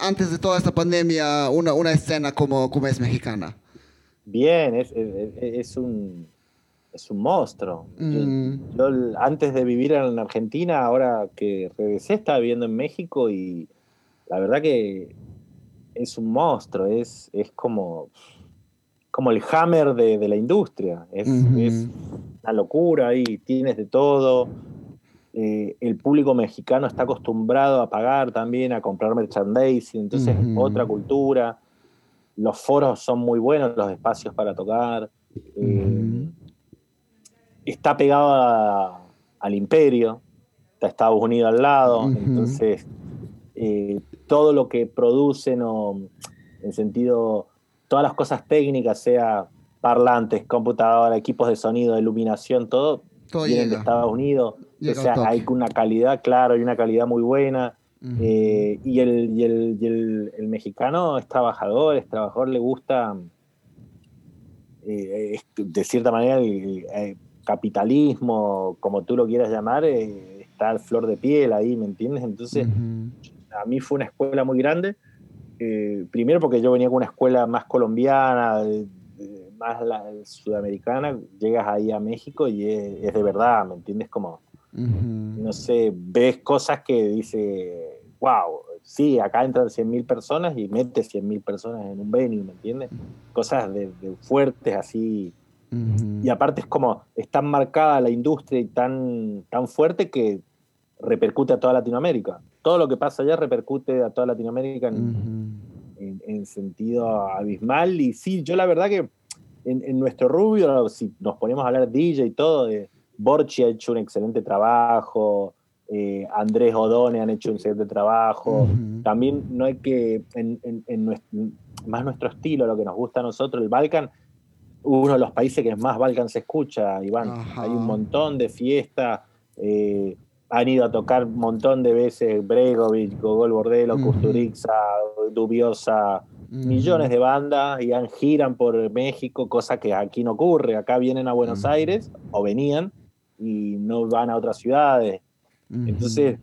Speaker 1: antes de toda esta pandemia, una, una escena como, como es mexicana?
Speaker 2: Bien, es, es, un, es un monstruo. Mm. Yo, antes de vivir en Argentina, ahora que regresé, estaba viviendo en México y la verdad que es un monstruo, es, es como, como el hammer de, la industria. Es, una locura y tienes de todo. Eh, el público mexicano está acostumbrado a pagar también, a comprar merchandising, entonces es otra cultura los foros son muy buenos, los espacios para tocar. Eh, está pegado al imperio, está Estados Unidos al lado, entonces eh, todo lo que producen o en sentido, todas las cosas técnicas, sea parlantes, computadora, equipos de sonido, iluminación, todo, vienen de Estados Unidos. O sea, hay una calidad, claro, hay una calidad muy buena. Eh, y, el, mexicano es trabajador, es trabajador, le gusta, eh, de cierta manera, el, capitalismo, como tú lo quieras llamar, eh, está al flor de piel ahí, ¿me entiendes? Entonces, a mí fue una escuela muy grande. primero porque yo venía con una escuela más colombiana, más sudamericana, llegas ahí a México y es, de verdad, ¿me entiendes? Como, no sé, ves cosas que dice, wow, sí, acá entran 100.000 personas y metes 100.000 personas en un venue, ¿me entiendes? Cosas de, fuertes así. Y aparte es como, es tan marcada la industria y tan, tan fuerte que repercute a toda Latinoamérica. Todo lo que pasa allá repercute a toda Latinoamérica en, sentido abismal. Y sí, yo la verdad que en, nuestro rubio, si nos ponemos a hablar DJ y todo, de Borchi ha hecho un excelente trabajo, eh, Andrés Odone han hecho un excelente trabajo. También no hay que, en, más nuestro estilo, lo que nos gusta a nosotros, el Balkan, uno de los países que más Balkan se escucha, Iván. Hay un montón de fiestas. Eh, han ido a tocar un montón de veces Bregovic, Gogol Bordelo, Kusturica, Dubiosa, millones de bandas y han, giran por México, cosa que aquí no ocurre. Acá vienen a Buenos Aires o venían y no van a otras ciudades. Entonces,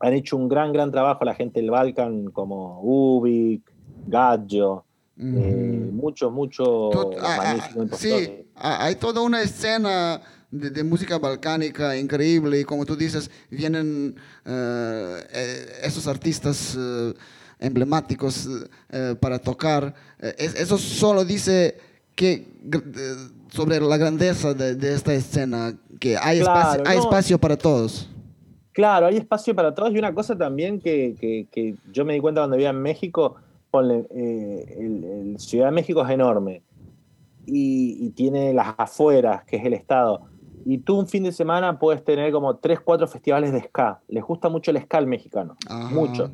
Speaker 2: han hecho un gran, gran trabajo la gente del Balkan, como Ubik, Gadjo, eh, mucho, mucho.
Speaker 1: Ah, sí, ah, hay toda una escena de, música balcánica increíble y como tú dices, vienen eh, eh, esos artistas emblemáticos para tocar. eso solo dice que sobre la grandeza de, esta escena, que hay, espacio, hay espacio para todos.
Speaker 2: Claro, hay espacio para todos y una cosa también que, yo me di cuenta cuando vivía en México, ponle, eh, el, Ciudad de México es enorme y, tiene las afueras, que es el estado. Y tú un fin de semana puedes tener como tres, cuatro festivales de ska. Les gusta mucho el ska al mexicano, mucho.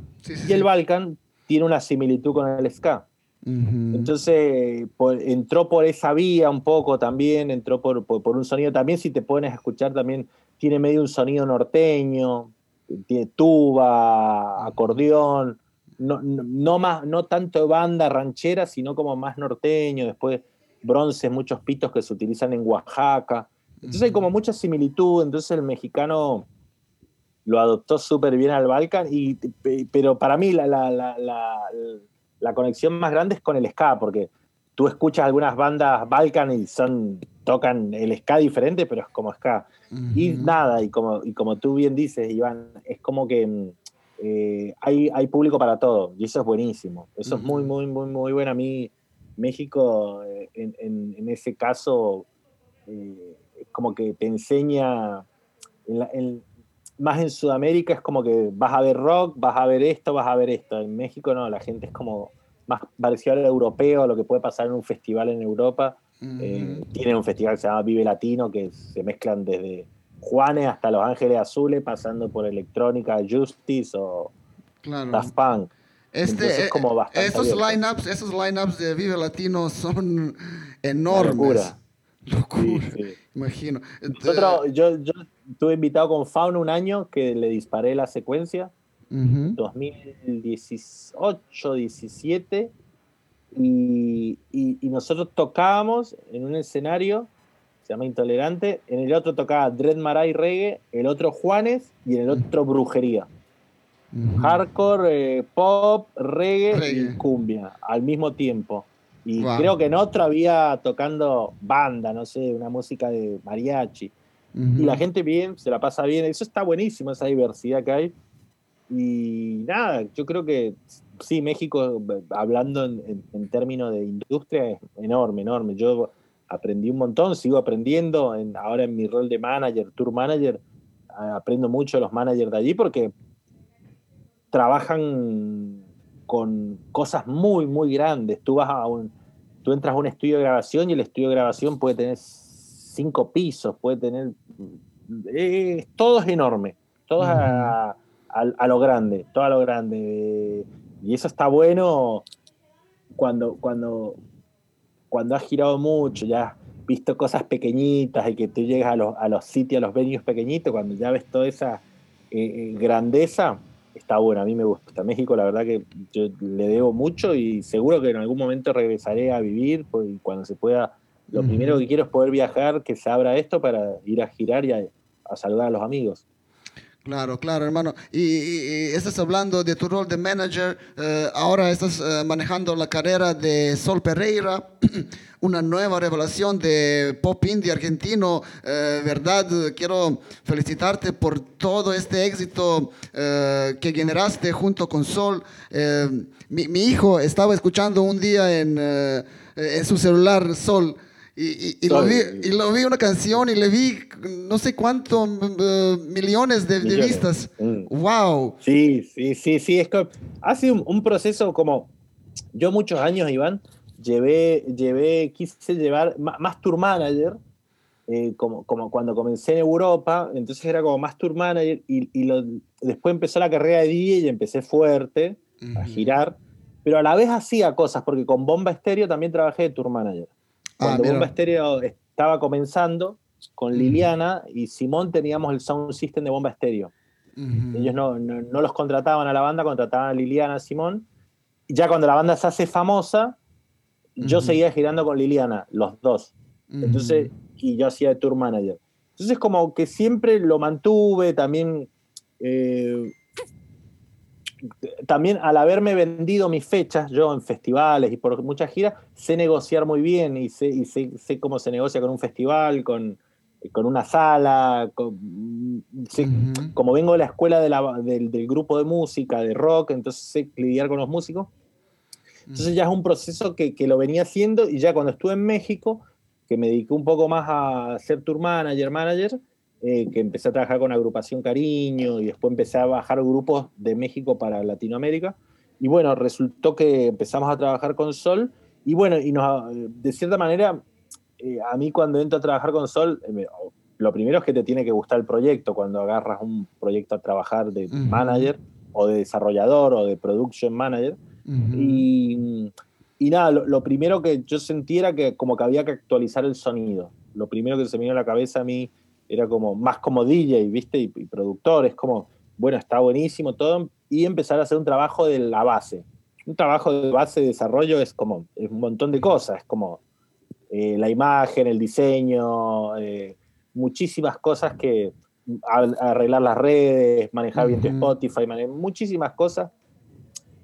Speaker 2: y el Balkan tiene una similitud con el ska. Entonces entró por esa vía un poco también, entró por, por, un sonido. También, si te pones a escuchar también tiene medio un sonido norteño, tiene tuba, acordeón, no, no, más, no tanto banda ranchera, sino como más norteño, después bronces, muchos pitos que se utilizan en Oaxaca. Entonces hay como mucha similitud, entonces el mexicano lo adoptó súper bien al Balkan, y, pero para mí la, la, la, la, conexión más grande es con el ska, porque tú escuchas algunas bandas Balkan y son, tocan el ska diferente, pero es como ska. Y nada, y como, y como tú bien dices, Iván, es como que mm, eh, hay, hay público para todo, y eso es buenísimo. Eso es muy, muy, muy, muy bueno. A mí, México, eh, en, en, ese caso, eh, como que te enseña, más en Sudamérica es como que vas a ver rock, vas a ver esto, vas a ver esto. En México no, la gente es como más parecido al europeo, a lo que puede pasar en un festival en Europa eh, tienen un festival que se llama Vive Latino, que se mezclan desde Juanes hasta Los Ángeles Azules, pasando por Electrónica, Justice o Daft Punk.
Speaker 1: Este, eh, esos lineups, esos lineups de Vive Latino son enormes. Locura, imagino.
Speaker 2: Nosotros, yo, yo estuve invitado con Fauna un año que le disparé la secuencia, 2018, 17, y, y, nosotros tocábamos en un escenario, se llama Intolerante, en el otro tocaba Dread Marai Reggae, el otro Juanes y en el otro Brujería. Hardcore, eh, pop, reggae, y cumbia al mismo tiempo. Y creo que en otro había tocando banda, no sé, una música de mariachi. Y la gente bien, se la pasa bien. Eso está buenísimo, esa diversidad que hay. Y nada, yo creo que sí, México, hablando en, términos de industria, es enorme, enorme. Yo aprendí un montón, sigo aprendiendo. En, ahora en mi rol de manager, tour manager, aprendo mucho de los managers de allí porque trabajan con cosas muy, muy grandes. Tú vas a un, tú entras a un estudio de grabación y el estudio de grabación puede tener cinco pisos, puede tener, eh, todo es enorme, todo a, lo grande, todo a lo grande. Y eso está bueno cuando, cuando, cuando has girado mucho, ya has visto cosas pequeñitas y que tú llegas a los, a los sitios, a los venues pequeñitos, cuando ya ves toda esa eh, eh, grandeza, está bueno, a mí me gusta. México, la verdad que yo le debo mucho y seguro que en algún momento regresaré a vivir pues, cuando se pueda. Lo primero que quiero es poder viajar, que se abra esto para ir a girar y a saludar a los amigos.
Speaker 1: Claro, claro, hermano. Y, estás hablando de tu rol de manager. Eh, ahora estás eh, manejando la carrera de Sol Pereira, una nueva revelación de pop indie argentino. Eh, ¿Verdad? Quiero felicitarte por todo este éxito que generaste junto con Sol. Mi, mi, hijo estaba escuchando un día en, en su celular Sol. Y, lo vi, y, lo vi, una canción y le vi no sé cuántos millones de, vistas. ¡Wow!
Speaker 2: Mm. Sí, sí, sí, sí. Es que ha sido un, proceso como. Yo muchos años, Iván, llevé, llevé quise llevar más, tour manager. Eh, como, como cuando comencé en Europa, entonces era como más tour manager y, después empezó la carrera de DJ y empecé fuerte a girar, pero a la vez hacía cosas, porque con Bomba Estéreo también trabajé de tour manager. Ah, Cuando Bomba Estéreo estaba comenzando con Liliana y Simón teníamos el sound system de Bomba Estéreo. Ellos no, no, los contrataban a la banda, contrataban a Liliana, a Simón. Y ya cuando la banda se hace famosa, yo seguía girando con Liliana, los dos. Entonces, y yo hacía de tour manager. Entonces, como que siempre lo mantuve, también eh, también al haberme vendido mis fechas, yo en festivales y por muchas giras, sé negociar muy bien y sé, y sé, cómo se negocia con un festival, con, con una sala, como vengo de la escuela del, grupo de música, de rock, entonces sé lidiar con los músicos. Entonces ya es un proceso que, que, lo venía haciendo y ya cuando estuve en México, que me dediqué un poco más a ser tour manager, manager, eh, que empecé a trabajar con Agrupación Cariño y después empecé a bajar grupos de México para Latinoamérica. Y bueno, resultó que empezamos a trabajar con Sol y bueno, y nos, de cierta manera, eh, a mí cuando entro a trabajar con Sol, eh, lo primero es que te tiene que gustar el proyecto cuando agarras un proyecto a trabajar de manager o de desarrollador o de production manager. y, y, nada, lo, lo, primero que yo sentí era que como que había que actualizar el sonido. Lo primero que se me vino a la cabeza a mí era como más como DJ, ¿viste? Y, productor, es como, bueno, está buenísimo todo, y empezar a hacer un trabajo de la base. Un trabajo de base de desarrollo es como, es un montón de cosas, es como eh, la imagen, el diseño, eh, muchísimas cosas que, arreglar las redes, manejar bien tu Spotify, muchísimas cosas.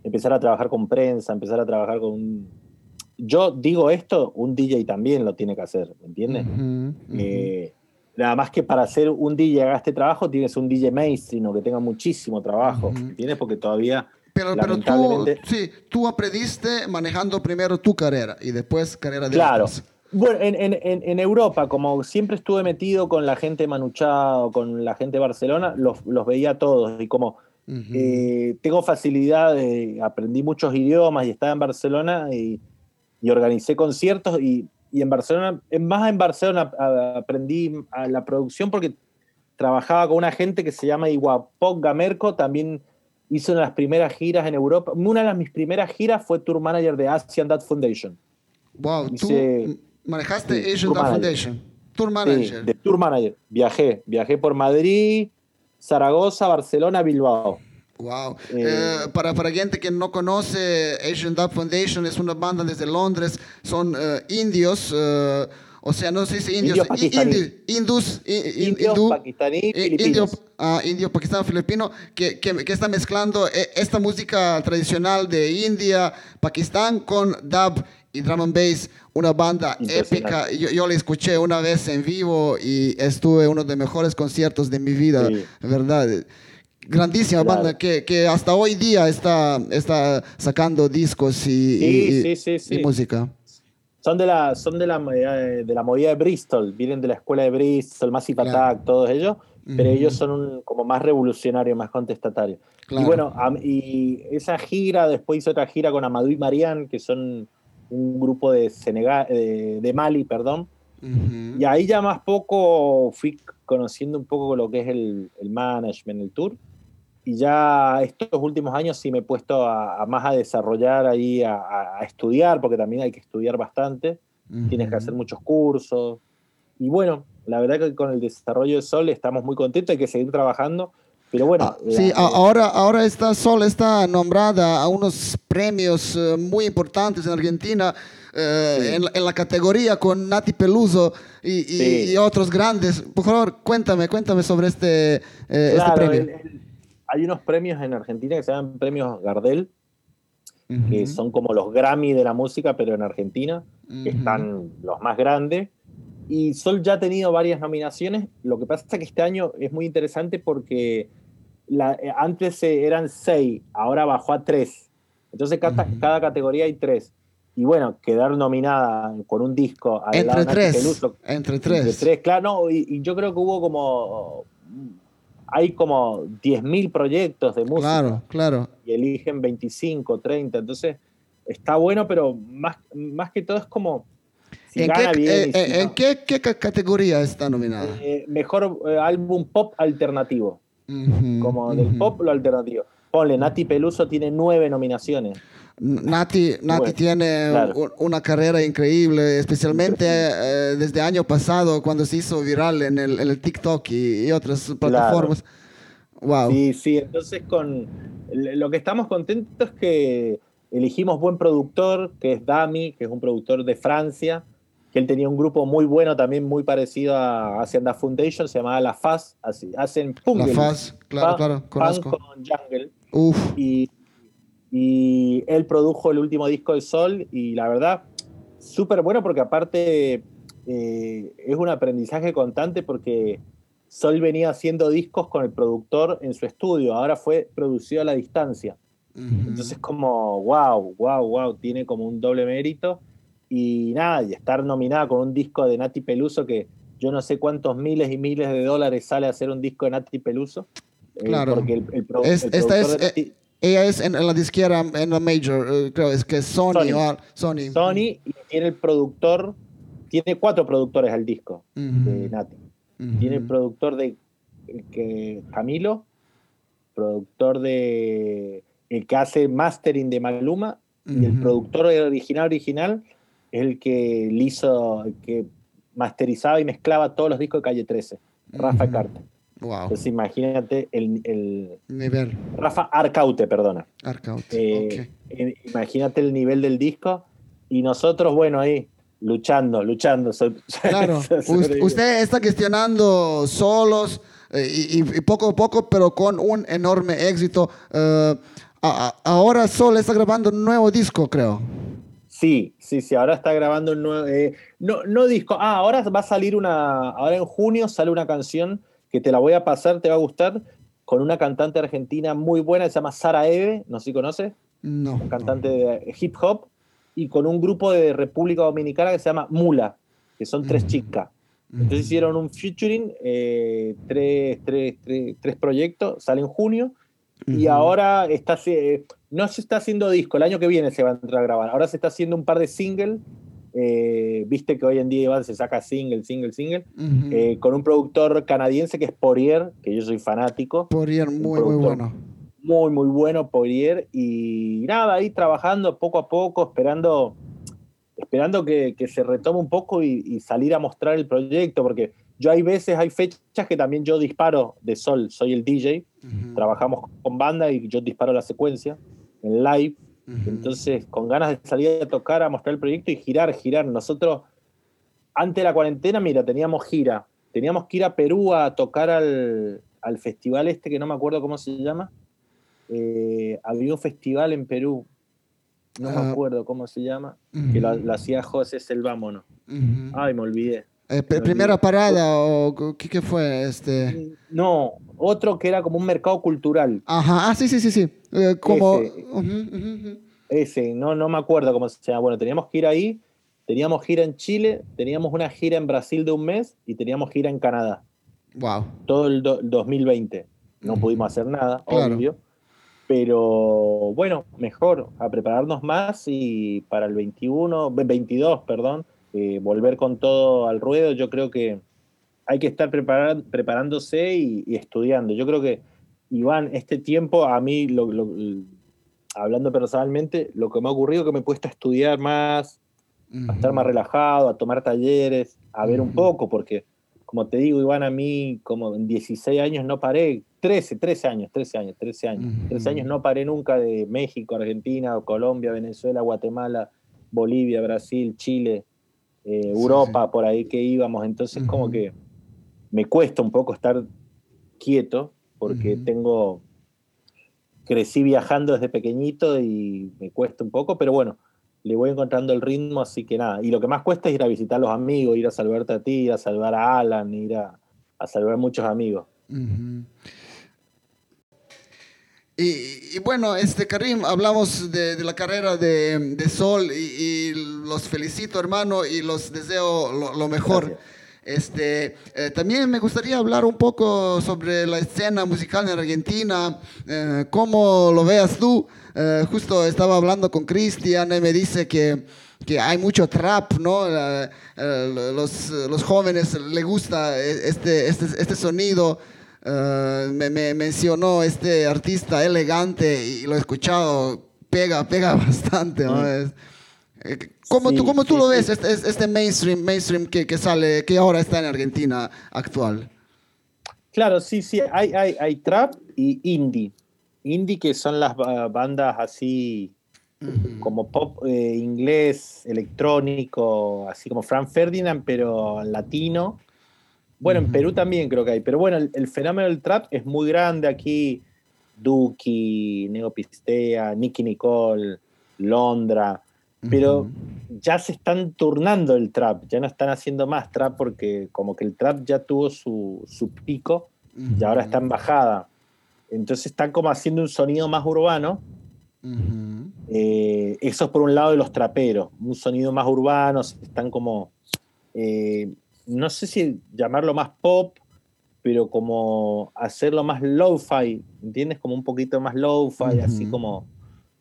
Speaker 2: Empezar a trabajar con prensa, empezar a trabajar con yo digo esto, un DJ también lo tiene que hacer, ¿me entiendes? Eh, Nada más que para hacer un DJ haga este trabajo, tienes un DJ mainstream o que tenga muchísimo trabajo. ¿Entiendes? Porque todavía.
Speaker 1: Pero, pero tú, sí, tú aprendiste manejando primero tu carrera y después carrera de
Speaker 2: Claro. Bueno, en, en, en, Europa, como siempre estuve metido con la gente manuchado, con la gente de Barcelona, los, los veía todos. Y como eh, tengo facilidad, aprendí muchos idiomas y estaba en Barcelona y, y organicé conciertos y y en Barcelona, más en Barcelona aprendí a la producción porque trabajaba con una gente que se llama Iguapoc Gamerco, también hizo una de las primeras giras en Europa. Una de las mis primeras giras fue tour manager de Asian Dad Foundation.
Speaker 1: Wow, Manejaste
Speaker 2: Sí,
Speaker 1: Asian
Speaker 2: manager.
Speaker 1: Foundation. Tour
Speaker 2: Sí,
Speaker 1: manager.
Speaker 2: de tour manager. Viajé, viajé por Madrid, Zaragoza, Barcelona, Bilbao.
Speaker 1: Wow.
Speaker 2: Eh,
Speaker 1: Eh, para, para gente que no conoce, Asian Dub Foundation es una banda desde Londres. Son eh, indios, o sea, no se dice indios,
Speaker 2: Indios pakistaníes.
Speaker 1: indi- hindús, i- i-
Speaker 2: Indios,
Speaker 1: hindú,
Speaker 2: pakistaní,
Speaker 1: eh,
Speaker 2: filipinos.
Speaker 1: ah, indio, pakistano, filipino, que, que, que está mezclando esta música tradicional de India, Pakistán con dub y drum and bass, una banda épica. Yo, yo la escuché una vez en vivo y estuve en uno de los mejores conciertos de mi vida,
Speaker 2: Sí.
Speaker 1: ¿verdad? Grandísima
Speaker 2: Claro.
Speaker 1: banda que, que hasta hoy día está, está sacando discos y,
Speaker 2: Sí,
Speaker 1: y-
Speaker 2: sí, sí,
Speaker 1: y música.
Speaker 2: Son de la, son de la, eh, de la movida de Bristol, vienen de la escuela de Bristol, Massive
Speaker 1: Claro.
Speaker 2: Attack, todos ellos, pero ellos son un- como más revolucionarios, más contestatarios.
Speaker 1: Claro.
Speaker 2: Y bueno, y esa gira, después hizo otra gira con Amadou y Marianne, que son un grupo de Senegal, de, de Mali, perdón.
Speaker 1: Ujú.
Speaker 2: Y ahí ya más poco fui conociendo un poco lo que es el, el management, el tour. Y ya estos últimos años sí me he puesto a, a más a desarrollar ahí, a, estudiar, porque también hay que estudiar bastante. Tienes que hacer muchos cursos. Y bueno, la verdad que con el desarrollo de Sol estamos muy contentos, hay que seguir trabajando. Pero bueno,
Speaker 1: Ah, sí, a- ahora, ahora está Sol está nombrada a unos premios eh, muy importantes en Argentina eh,
Speaker 2: Sí.
Speaker 1: en, la- en la categoría con Nati Peluso y, y-
Speaker 2: Sí.
Speaker 1: y otros grandes. Por favor, cuéntame, cuéntame sobre este, eh, este premio.
Speaker 2: el- el- hay unos premios en Argentina que se llaman premios Gardel, que
Speaker 1: Ujú,
Speaker 2: son como los Grammy de la música, pero en Argentina. que
Speaker 1: ujú.
Speaker 2: están los más grandes. Y Sol ya ha tenido varias nominaciones. Lo que pasa es que este año es muy interesante porque la- eh, antes eh, eran seis, ahora bajó a tres. Entonces cada,
Speaker 1: Ujú.
Speaker 2: cada categoría hay tres. Y bueno, quedar nominada con un disco
Speaker 1: Entre tres, entre
Speaker 2: entre
Speaker 1: tres.
Speaker 2: tres, claro, no, y, y yo creo que hubo como hay como 10.000 proyectos de música
Speaker 1: Claro, claro.
Speaker 2: y eligen 25, 30. Entonces, está bueno, pero más, más que todo es como. Si
Speaker 1: ¿En,
Speaker 2: gana
Speaker 1: qué,
Speaker 2: bien.
Speaker 1: eh,
Speaker 2: si
Speaker 1: eh, ¿en qué, qué ca- categoría está nominada?
Speaker 2: Eh, mejor álbum pop alternativo. Como del
Speaker 1: ujú.
Speaker 2: pop lo alternativo. Ponle, Nati Peluso tiene nueve nominaciones.
Speaker 1: Nati, Nati
Speaker 2: Bueno,
Speaker 1: tiene
Speaker 2: claro.
Speaker 1: una carrera increíble, especialmente eh, desde año pasado cuando se hizo viral en el, en el TikTok y, y otras plataformas. Wow.
Speaker 2: Sí, sí, entonces con lo que estamos contentos es que elegimos buen productor, que es Dami, que es un productor de Francia, que él tenía un grupo muy bueno, también muy parecido a Hacienda Foundation, se llamaba La Faz, así, hacen punk.
Speaker 1: La Faz, claro, claro, conozco.
Speaker 2: con jungle.
Speaker 1: Uf,
Speaker 2: Y, y él produjo el último disco de Sol y la verdad, súper bueno porque aparte eh, es un aprendizaje constante porque Sol venía haciendo discos con el productor en su estudio, ahora fue producido a la distancia. Entonces como, wow, wow, wow, tiene como un doble mérito. Y nada, y estar nominada con un disco de Nati Peluso que yo no sé cuántos miles y miles de dólares sale a hacer un disco de Nati Peluso. eh,
Speaker 1: Claro.
Speaker 2: porque el, el
Speaker 1: Es- esta es,
Speaker 2: Nati-
Speaker 1: eh, ella es en, en la disquera, en la major, eh, creo, es que es Sony.
Speaker 2: Sony.
Speaker 1: o al- Sony.
Speaker 2: Sony y tiene el productor, tiene cuatro productores al disco de Nati. Tiene el productor de que, Camilo, productor de el que hace mastering de Maluma y el productor original original es el que le hizo, el que masterizaba y mezclaba todos los discos de Calle 13, Rafa
Speaker 1: Ujú. Wow.
Speaker 2: Entonces imagínate el, el-
Speaker 1: Nivel.
Speaker 2: Rafa Arcaute, perdona.
Speaker 1: Arcaut.
Speaker 2: Eh,
Speaker 1: ok.
Speaker 2: eh, Imagínate el nivel del disco y nosotros, bueno, ahí luchando, luchando. so-
Speaker 1: Claro, usted está gestionando solos eh, y, poco a poco, pero con un enorme éxito. Eh, a- ahora Sol está grabando un nuevo disco, creo.
Speaker 2: Sí, sí, sí, ahora está grabando un nuevo... eh, no, no disco, ah, ahora va a salir una... Ahora en junio sale una canción que te la voy a pasar, te va a gustar, con una cantante argentina muy buena, se llama Sara Eve, no sé si conoces,
Speaker 1: No.
Speaker 2: cantante de hip hop, y con un grupo de República Dominicana que se llama Mula, que son tres
Speaker 1: Ujú.
Speaker 2: chicas.
Speaker 1: no.
Speaker 2: Entonces hicieron un featuring, eh, tres, tres, tres, tres proyectos, sale en junio, y
Speaker 1: Ujú.
Speaker 2: ahora está, eh, no se está haciendo disco, el año que viene se va a entrar a grabar, ahora se está haciendo un par de singles, eh, viste que hoy en día Iván se saca single, single, single,
Speaker 1: Ujú.
Speaker 2: eh, con un productor canadiense que es Poirier, que yo soy fanático,
Speaker 1: Poirier, muy, muy bueno.
Speaker 2: muy, muy bueno Poirier, y nada, ahí trabajando poco a poco, esperando esperando que, se retome un poco y, salir a mostrar el proyecto, porque yo hay veces, hay fechas que también yo disparo de sol, soy el DJ, trabajamos con banda y yo disparo la secuencia en live, entonces con ganas de salir a tocar, a mostrar el proyecto y girar, girar. Nosotros, antes de la cuarentena, mira, teníamos gira, teníamos que ir a Perú a tocar al, al festival este que no me acuerdo cómo se llama. Eh, había un festival en Perú, no me ah. acuerdo cómo se llama, que lo, hacía José Selvámono. Ay, me olvidé.
Speaker 1: Eh, ¿Primera parada o qué, fue? Este?
Speaker 2: No, otro que era como un mercado cultural.
Speaker 1: Ajá, ah, sí, sí, sí, sí. Eh, como...
Speaker 2: Ese, no, no me acuerdo cómo se llama. Bueno, teníamos que ir ahí, teníamos gira en Chile, teníamos una gira en Brasil de un mes y teníamos gira en Canadá.
Speaker 1: Wow.
Speaker 2: Todo el 2020. No pudimos hacer nada, obvio. Pero bueno, mejor a prepararnos más y para el 21, 22, perdón, eh, volver con todo al ruedo. Yo creo que hay que estar preparándose y, estudiando. Yo creo que, Iván, este tiempo a mí, hablando personalmente, lo que me ha ocurrido es que me he puesto a estudiar más, a estar más relajado, a tomar talleres, a ver un poco, porque como te digo, Iván, a mí como en 16 años no paré, 13, 13 años, 13 años, 13 años, 13 años no paré nunca de México, Argentina, Colombia, Venezuela, Guatemala, Bolivia, Brasil, Chile, eh, Europa, por ahí que íbamos. Entonces como que me cuesta un poco estar quieto porque tengo, crecí viajando desde pequeño y me cuesta un poco, pero bueno, le voy encontrando el ritmo, así que nada. Y lo que más cuesta es ir a visitar a los amigos, ir a salvarte a ti, ir a salvar a Alan, ir a, salvar a muchos amigos.
Speaker 1: Y, bueno, este Karim, hablamos de, la carrera de, Sol y, los felicito hermano y los deseo lo, mejor. Este, eh, también me gustaría hablar un poco sobre la escena musical en Argentina, eh, cómo lo veas tú. Eh, justo estaba hablando con Cristian y me dice que, que hay mucho trap, ¿no? los, los, jóvenes les gusta este, este, este sonido. Me, me, mencionó este artista elegante y lo he escuchado, pega, pega bastante, ¿no? Mm. ¿Cómo, tú, cómo tú lo ves, este, este, mainstream, mainstream que, que, sale, que ahora está en Argentina actual?
Speaker 2: Claro, sí, sí, hay, hay, hay trap y indie. Indie que son las bandas así como pop eh, inglés, electrónico, así como Frank Ferdinand, pero latino. Bueno, en Perú también creo que hay, pero bueno, el, fenómeno del trap es muy grande aquí. Duki, Neopistea, Nicky Nicole, Londra pero ya se están turnando el trap, ya no están haciendo más trap porque como que el trap ya tuvo su, su pico y ahora está en bajada. Entonces están como haciendo un sonido más urbano. Eh, eso es por un lado de los traperos, un sonido más urbano, están como, eh, no sé si llamarlo más pop, pero como hacerlo más lo-fi, ¿entiendes? Como un poquito más lo-fi, así como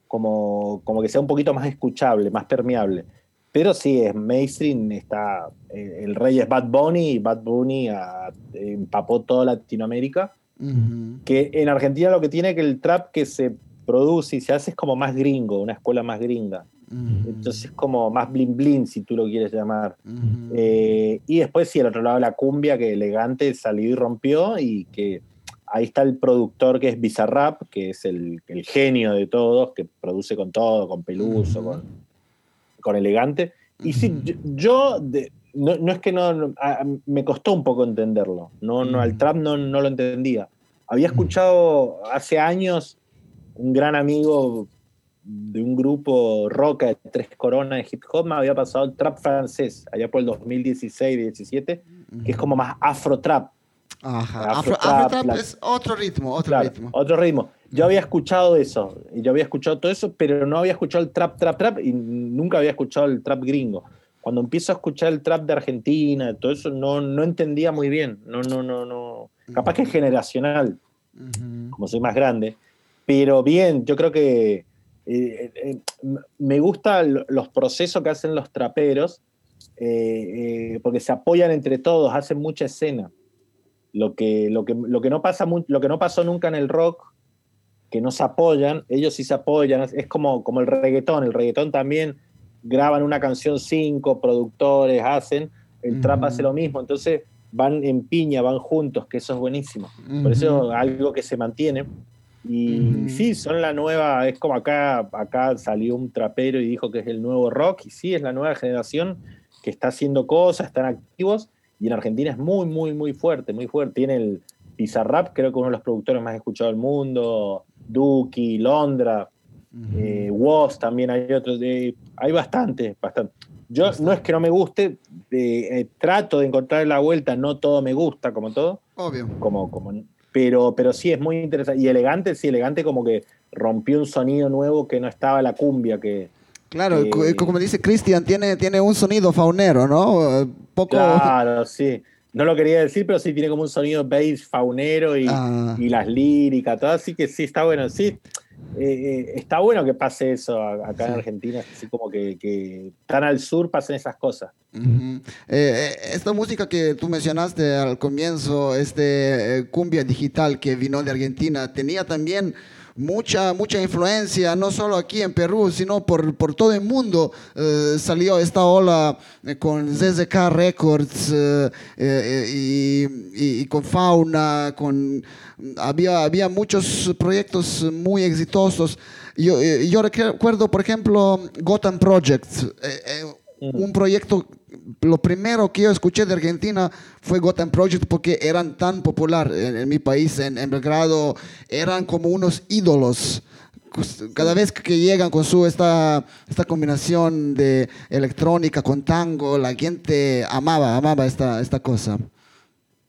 Speaker 2: como, como que sea un poquito más escuchable, más permeable. Pero sí, es mainstream, está, eh, el rey es Bad Bunny y Bad Bunny empapó toda Latinoamérica. Que en Argentina lo que tiene que el trap que se produce y se hace es como más gringo, una escuela más gringa. Entonces es como más blin blin, si tú lo quieres llamar. Eh, y después sí, al otro lado la cumbia, que elegante salió y rompió y que ahí está el productor que es Bizarrap, que es el, genio de todos, que produce con todo, con Peluso, con, con, Elegante. Y sí, yo, no, es que no, me costó un poco entenderlo, no, no, al trap no, no lo entendía. Había escuchado hace años un gran amigo de un grupo rock de tres coronas de hip hop, me había pasado el trap francés, allá por el 2016-17, que es como más afro trap
Speaker 1: Ajá. Afro, trap, es otro ritmo, otro ritmo.
Speaker 2: Otro ritmo. Yo había escuchado eso, y yo había escuchado todo eso, pero no había escuchado el trap, trap, trap, y nunca había escuchado el trap gringo. Cuando empiezo a escuchar el trap de Argentina, todo eso, no, no entendía muy bien. No, no, no, no. Capaz que es generacional, como soy más grande. Pero bien, yo creo que eh, eh, me gustan los procesos que hacen los traperos, eh, porque se apoyan entre todos, hacen mucha escena. Lo que, lo que, lo que, no, pasa, lo que no pasó nunca en el rock, que no se apoyan, ellos sí se apoyan, es como, como el reggaetón, el reggaetón también graban una canción cinco productores, hacen, el trap hace lo mismo, entonces van en piña, van juntos, que eso es buenísimo. Por eso algo que se mantiene. Y sí, son la nueva, es como acá, acá salió un trapero y dijo que es el nuevo rock, y sí, es la nueva generación que está haciendo cosas, están activos, y en Argentina es muy, muy, muy fuerte, muy fuerte. Tiene el Pizarrap, creo que uno de los productores más escuchados del mundo, Duki, Londra, Woz también hay otros, hay bastante, bastante. Yo no es que no me guste, eh, trato de encontrar la vuelta, no todo me gusta, como todo.
Speaker 1: Obvio.
Speaker 2: Como, como, pero, pero sí es muy interesante. Y elegante, sí, elegante como que rompió un sonido nuevo que no estaba la cumbia, que,
Speaker 1: Claro, como dice Cristian, tiene, tiene un sonido faunero, ¿no?
Speaker 2: Poco... Claro, sí. No lo quería decir, pero sí tiene como un sonido bass faunero y, ah. y las líricas, todo. Así que sí, está bueno. Sí, eh, eh, está bueno que pase eso acá en Argentina, así como que, que, tan al sur pasen esas cosas.
Speaker 1: Eh, esta música que tú mencionaste al comienzo, este cumbia digital que vino de Argentina, tenía también mucha, mucha influencia, no solo aquí en Perú, sino por, por todo el mundo. Eh, salió esta ola eh, con ZZK Records eh, y, y, con Fauna, con, había, había muchos proyectos muy exitosos. Yo, yo recuerdo, por ejemplo, Gotham Project, un proyecto lo primero que yo escuché de Argentina fue Gotham Project porque eran tan popular en, mi país, en, Belgrado, eran como unos ídolos. Cada vez que llegan con su esta, esta combinación de electrónica con tango, la gente amaba, amaba esta, esta cosa.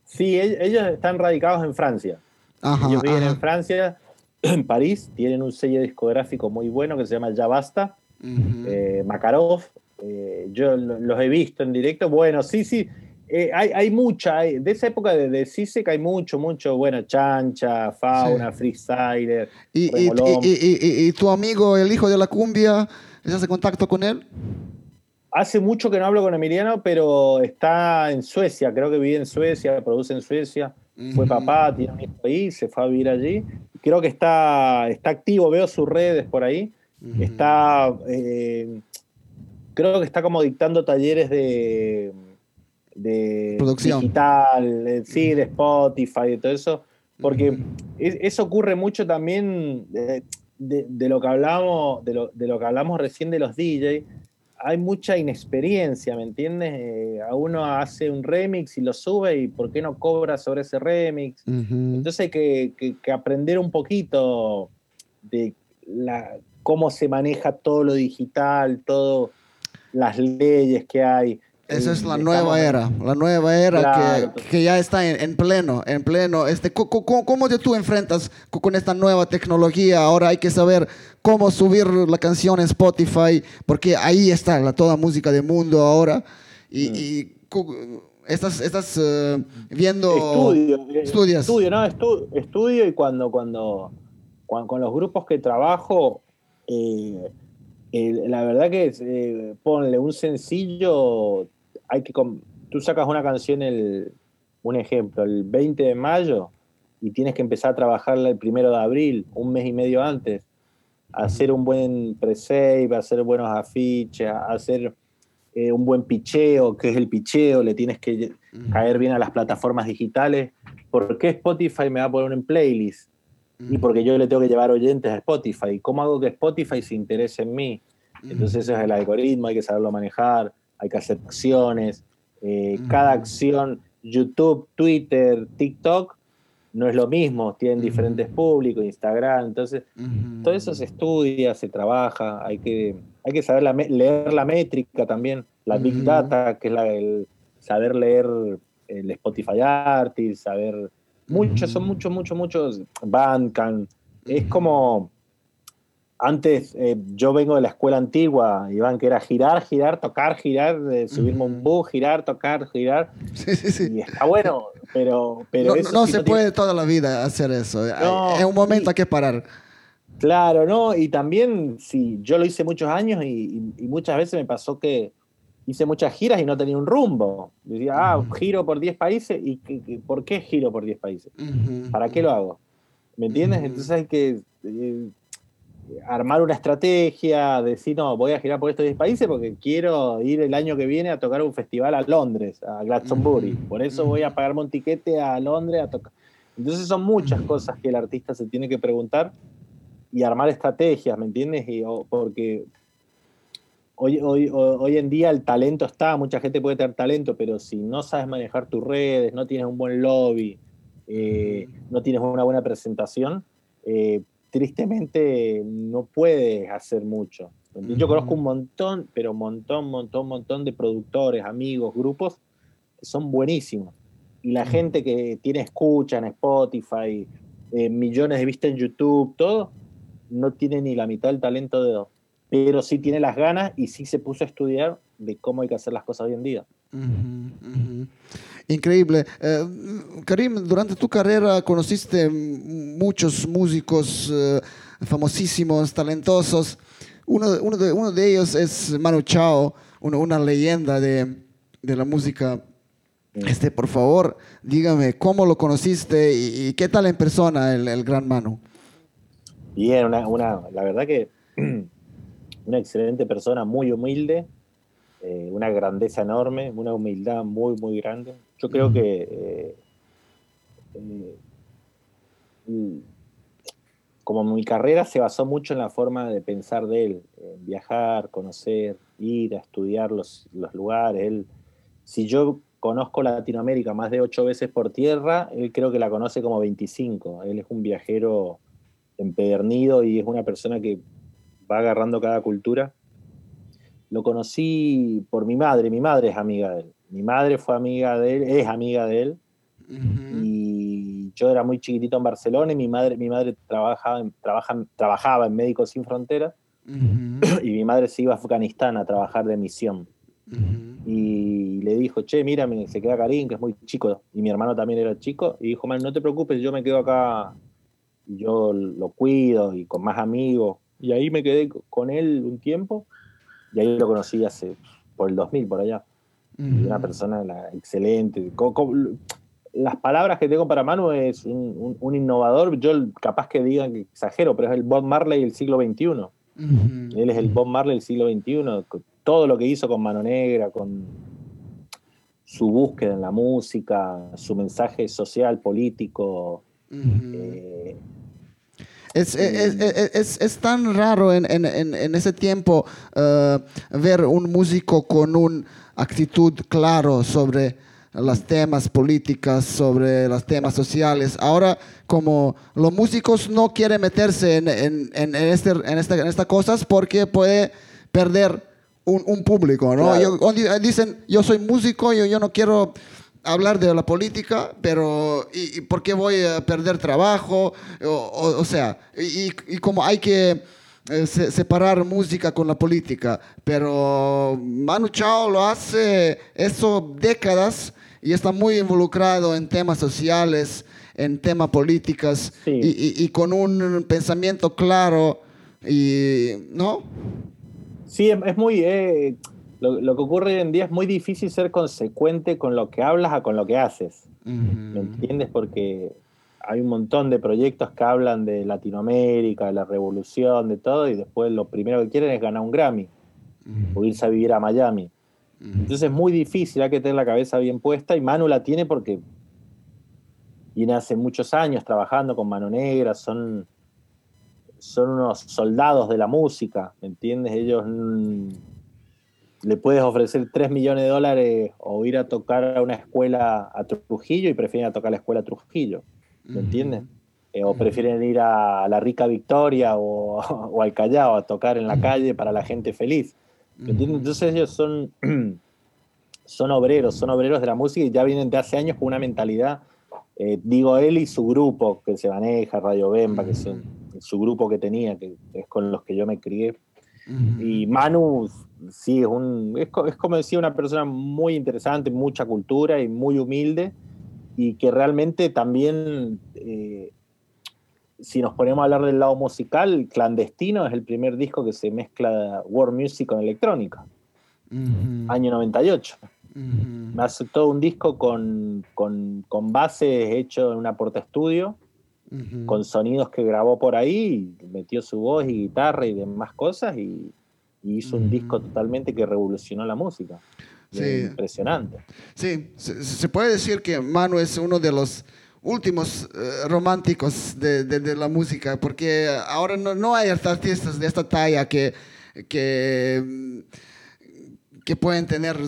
Speaker 2: Sí, ellos están radicados en Francia. ellos viven en Francia, en París, tienen un sello discográfico muy bueno que se llama Ya Basta, eh, Makarov, eh, yo los he visto en directo. Bueno, sí, sí. Eh, hay, hay, mucha, de esa época de, de que hay mucho, mucho, bueno, Chancha, Fauna, Freestyler.
Speaker 1: ¿Y, y, tu amigo, el hijo de la cumbia, hace contacto con él?
Speaker 2: Hace mucho que no hablo con Emiliano, pero está en Suecia, creo que vive en Suecia, produce en Suecia. Fue papá, tiene un hijo ahí, se fue a vivir allí. Creo que está, está activo, veo sus redes por ahí. Está. Eh, creo que está como dictando talleres de, de
Speaker 1: producción
Speaker 2: digital, eh, sí, de Spotify y todo eso, porque eso ocurre mucho también de, lo que hablamos, de lo, de lo, que hablamos recién de los DJs. Hay mucha inexperiencia, ¿me entiendes? Eh, a uno hace un remix y lo sube y ¿por qué no cobra sobre ese remix? Entonces hay que, que, aprender un poquito de la, cómo se maneja todo lo digital, todo, las leyes que hay.
Speaker 1: Esa es la nueva era, la nueva era que, ya está en, pleno, en pleno. Este, ¿cómo, tú enfrentas con esta nueva tecnología? Ahora hay que saber cómo subir la canción en Spotify, porque ahí está la, toda música del mundo ahora. Y, mm. estás, estás eh, viendo...
Speaker 2: Estudio, eh, estudios. Estudio, no, estudio y cuando, cuando, cuando, con los grupos que trabajo... Eh, la verdad que eh, ponle un sencillo, hay que tú sacas una canción, el, un ejemplo, el 20 de mayo y tienes que empezar a trabajarla el primero de abril, un mes y medio antes, hacer un buen pre-save, hacer buenos afiches, hacer eh, un buen picheo, que es el picheo, le tienes que caer bien a las plataformas digitales. ¿Por qué Spotify me va a poner en playlist? Y porque yo le tengo que llevar oyentes a Spotify. ¿Cómo hago que Spotify se interese en mí? Entonces ese es el algoritmo, hay que saberlo manejar, hay que hacer acciones. Eh, cada acción, YouTube, Twitter, TikTok, no es lo mismo, tienen diferentes públicos, Instagram, entonces todo eso se estudia, se trabaja, hay que, hay que saber leer la métrica también, la Big Data, que es la, el saber leer el Spotify Artist, saber Muchos, son muchos, muchos, muchos Bandcamp. Es como. Antes, eh, yo vengo de la escuela antigua, Iván, que era girar, girar, tocar, girar, subirme un bus, girar, tocar, girar. Sí, sí, sí. Y está bueno, pero. pero
Speaker 1: no, se puede toda la vida hacer eso. en un momento hay que parar.
Speaker 2: Claro, ¿no? Y también, sí, yo lo hice muchos años y muchas veces me pasó que hice muchas giras y no tenía un rumbo. Decía, ah, giro por 10 países. ¿Y por qué giro por 10 países? ¿Para qué lo hago? ¿Me entiendes? Entonces hay que... Eh, armar una estrategia, decir, no, voy a girar por estos 10 países porque quiero ir el año que viene a tocar un festival a Londres, a Glastonbury. Por eso voy a pagarme un tiquete a Londres a tocar. Entonces son muchas cosas que el artista se tiene que preguntar y armar estrategias, ¿me entiendes? Y, porque hoy, hoy, hoy en día el talento está, mucha gente puede tener talento, pero si no sabes manejar tus redes, no tienes un buen lobby, eh, no tienes una buena presentación, eh, tristemente no puedes hacer mucho. Yo conozco un montón, pero un montón, montón, montón de productores, amigos, grupos que son buenísimos. Y la gente que tiene escucha en Spotify, eh, millones de vistas en YouTube, todo, no tiene ni la mitad del talento de dos. Pero sí tiene las ganas y sí se puso a estudiar de cómo hay que hacer las cosas hoy en día.
Speaker 1: Increíble. Eh, Karim, durante tu carrera conociste muchos músicos eh, famosísimos, talentosos. Uno, uno, de, uno, de, ellos es Manu Chao, una leyenda de, de, la música. Este, por favor, dígame, ¿cómo lo conociste y, qué tal en persona el, el gran Manu?
Speaker 2: Bien, una, una, la verdad que una excelente persona, muy humilde, eh, una grandeza enorme, una humildad muy, muy grande. Yo creo que eh, eh, como mi carrera se basó mucho en la forma de pensar de él, viajar, conocer, ir a estudiar los, los lugares. Él, si yo conozco Latinoamérica más de ocho veces por tierra, él creo que la conoce como 25. Él es un viajero empedernido y es una persona que va agarrando cada cultura lo conocí por mi madre, mi madre es amiga de él. Mi madre fue amiga de él, es amiga de él. Y yo era muy chiquitito en Barcelona y mi madre, mi madre trabajaba, en, trabajaba en Médicos Sin Fronteras y mi madre se iba a Afganistán a trabajar de misión. Y le dijo, che, mírame, se queda Karim, que es muy chico, y mi hermano también era chico, y dijo, man, no te preocupes, yo me quedo acá, yo lo cuido y con más amigos. Y ahí me quedé con él un tiempo y ahí lo conocí hace, por el 2000, por allá. Una persona excelente. las palabras que tengo para Manu es un, innovador. Yo capaz que digan que exagero, pero es el Bob Marley del siglo XXI. Él es el Bob Marley del siglo XXI. Todo lo que hizo con Mano Negra, con su búsqueda en la música, su mensaje social, político.
Speaker 1: Es, es, es, tan raro en, en, en ese tiempo uh, ver un músico con una actitud claro sobre los temas políticos, sobre los temas sociales. Ahora, como los músicos no quieren meterse en, en, en, este, en, esta, en estas cosas porque puede perder un, un público, ¿no? dicen, yo soy músico, yo, yo no quiero hablar de la política, pero ¿y, por qué voy a perder trabajo? O, sea, y, y, como hay que eh, separar música con la política, pero Manu Chao lo hace eso décadas y está muy involucrado en temas sociales, en temas políticos y, con un pensamiento claro y, ¿no?
Speaker 2: Sí, es, muy... Eh lo, que ocurre hoy en día es muy difícil ser consecuente con lo que hablas a con lo que haces. ¿Me entiendes? Porque hay un montón de proyectos que hablan de Latinoamérica, de la revolución, de todo, y después lo primero que quieren es ganar un Grammy o irse a vivir a Miami. Entonces es muy difícil, hay que tener la cabeza bien puesta, y Manu la tiene porque viene hace muchos años trabajando con Mano Negra, son, son unos soldados de la música, ¿me entiendes? Ellos le puedes ofrecer 3 millones de dólares o ir a tocar a una escuela a Trujillo y prefieren a tocar a la escuela a Trujillo, ¿me entiendes? Eh, o prefieren ir a la rica Victoria o, al Callao a tocar en la calle para la gente feliz, ¿me entiendes? Entonces ellos son, son obreros, son obreros de la música y ya vienen de hace años con una mentalidad, eh, digo él y su grupo que se maneja, Radio Bemba, que es su grupo que tenía, que es con los que yo me crié. Y Manu sí, es, un, es, como decía, una persona muy interesante, mucha cultura y muy humilde, y que realmente también, eh, si nos ponemos a hablar del lado musical, Clandestino es el primer disco que se mezcla world music con electrónica, año 98. Me Hace todo un disco con, con, con bases hecho en una porta estudio, con sonidos que grabó por ahí, metió su voz y guitarra y demás cosas y, hizo un disco totalmente que revolucionó la música. Sí. Impresionante.
Speaker 1: Sí, se, puede decir que Manu es uno de los últimos eh, románticos de, de, la música, porque ahora no, no, hay artistas de esta talla que, que que pueden tener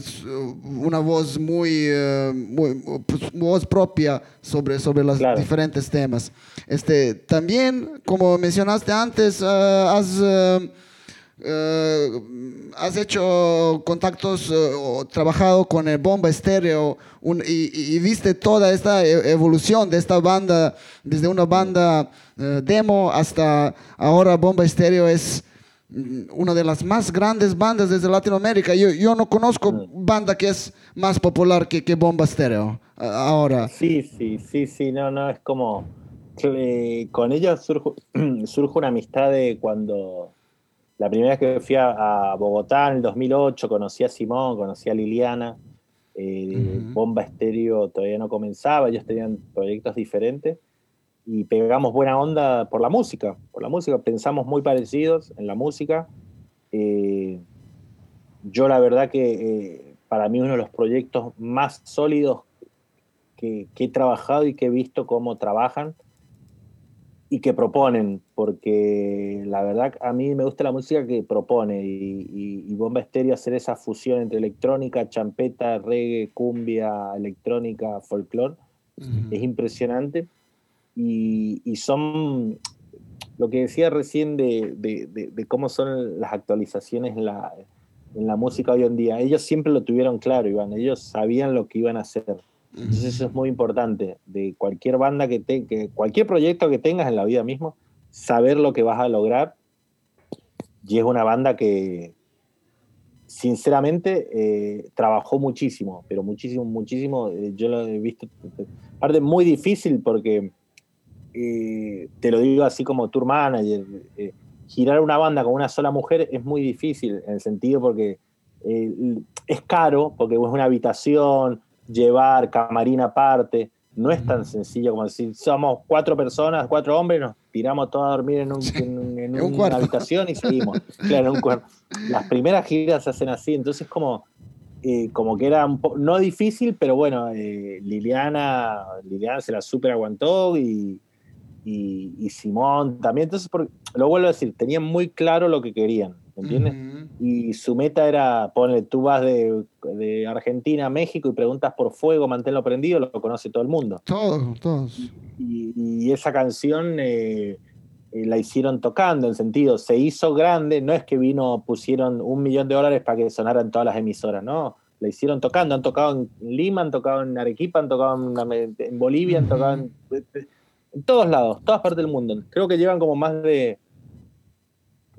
Speaker 1: una voz muy, eh, pues, voz propia sobre, sobre los diferentes temas. Este, también, como mencionaste antes, eh, has, eh, has hecho contactos o trabajado con el Bomba Estéreo y, y, viste toda esta e, evolución de esta banda, desde una banda demo hasta ahora Bomba Estéreo es una de las más grandes bandas desde Latinoamérica. Yo, yo no conozco banda que es más popular que, que Bomba Stereo ahora.
Speaker 2: Sí, sí, sí, sí, no, no, es como eh, con surge, surge, una amistad de cuando la primera vez que fui a, Bogotá en el 2008 conocí a Simón, conocí a Liliana. Eh, Bomba Estéreo todavía no comenzaba, ellos tenían proyectos diferentes y pegamos buena onda por la música, por la música, pensamos muy parecidos en la música. Eh, yo la verdad que eh, para mí uno de los proyectos más sólidos que, he trabajado y que he visto cómo trabajan y que proponen, porque la verdad a mí me gusta la música que propone y, Bomba Estéreo hacer esa fusión entre electrónica, champeta, reggae, cumbia, electrónica, folclore, es impresionante y, son lo que decía recién de, cómo son las actualizaciones en la, en la, música hoy en día. Ellos siempre lo tuvieron claro, Iván, ellos sabían lo que iban a hacer. Entonces eso es muy importante, de cualquier banda que, te, cualquier proyecto que tengas en la vida mismo, saber lo que vas a lograr. Y es una banda que, sinceramente, eh, trabajó muchísimo, pero muchísimo, muchísimo. Eh, yo lo he visto, parte muy difícil porque eh, te lo digo así como tour manager, girar una banda con una sola mujer es muy difícil en el sentido porque es caro, porque es una habitación, llevar camarín aparte, no es tan sencillo como decir, somos cuatro personas, cuatro hombres, nos tiramos todos a dormir en, una habitación y seguimos. claro, un Las primeras giras se hacen así, entonces como, como que era un no difícil, pero bueno, Liliana, Liliana se la super aguantó y, y, Simón también. Entonces, lo vuelvo a decir, tenían muy claro lo que querían, ¿me entiendes? Y su meta era, ponle, tú vas de, Argentina a México y preguntas por fuego, manténlo prendido, lo conoce todo el mundo.
Speaker 1: Todos, todos.
Speaker 2: Y, esa canción eh, eh, la hicieron tocando, en sentido, se hizo grande, no es que vino, pusieron un millón de dólares para que sonaran todas las emisoras, ¿no? La hicieron tocando, han tocado en Lima, han tocado en Arequipa, han tocado en, Bolivia, han tocado en en todos lados, todas partes del mundo. Creo que llevan como más de,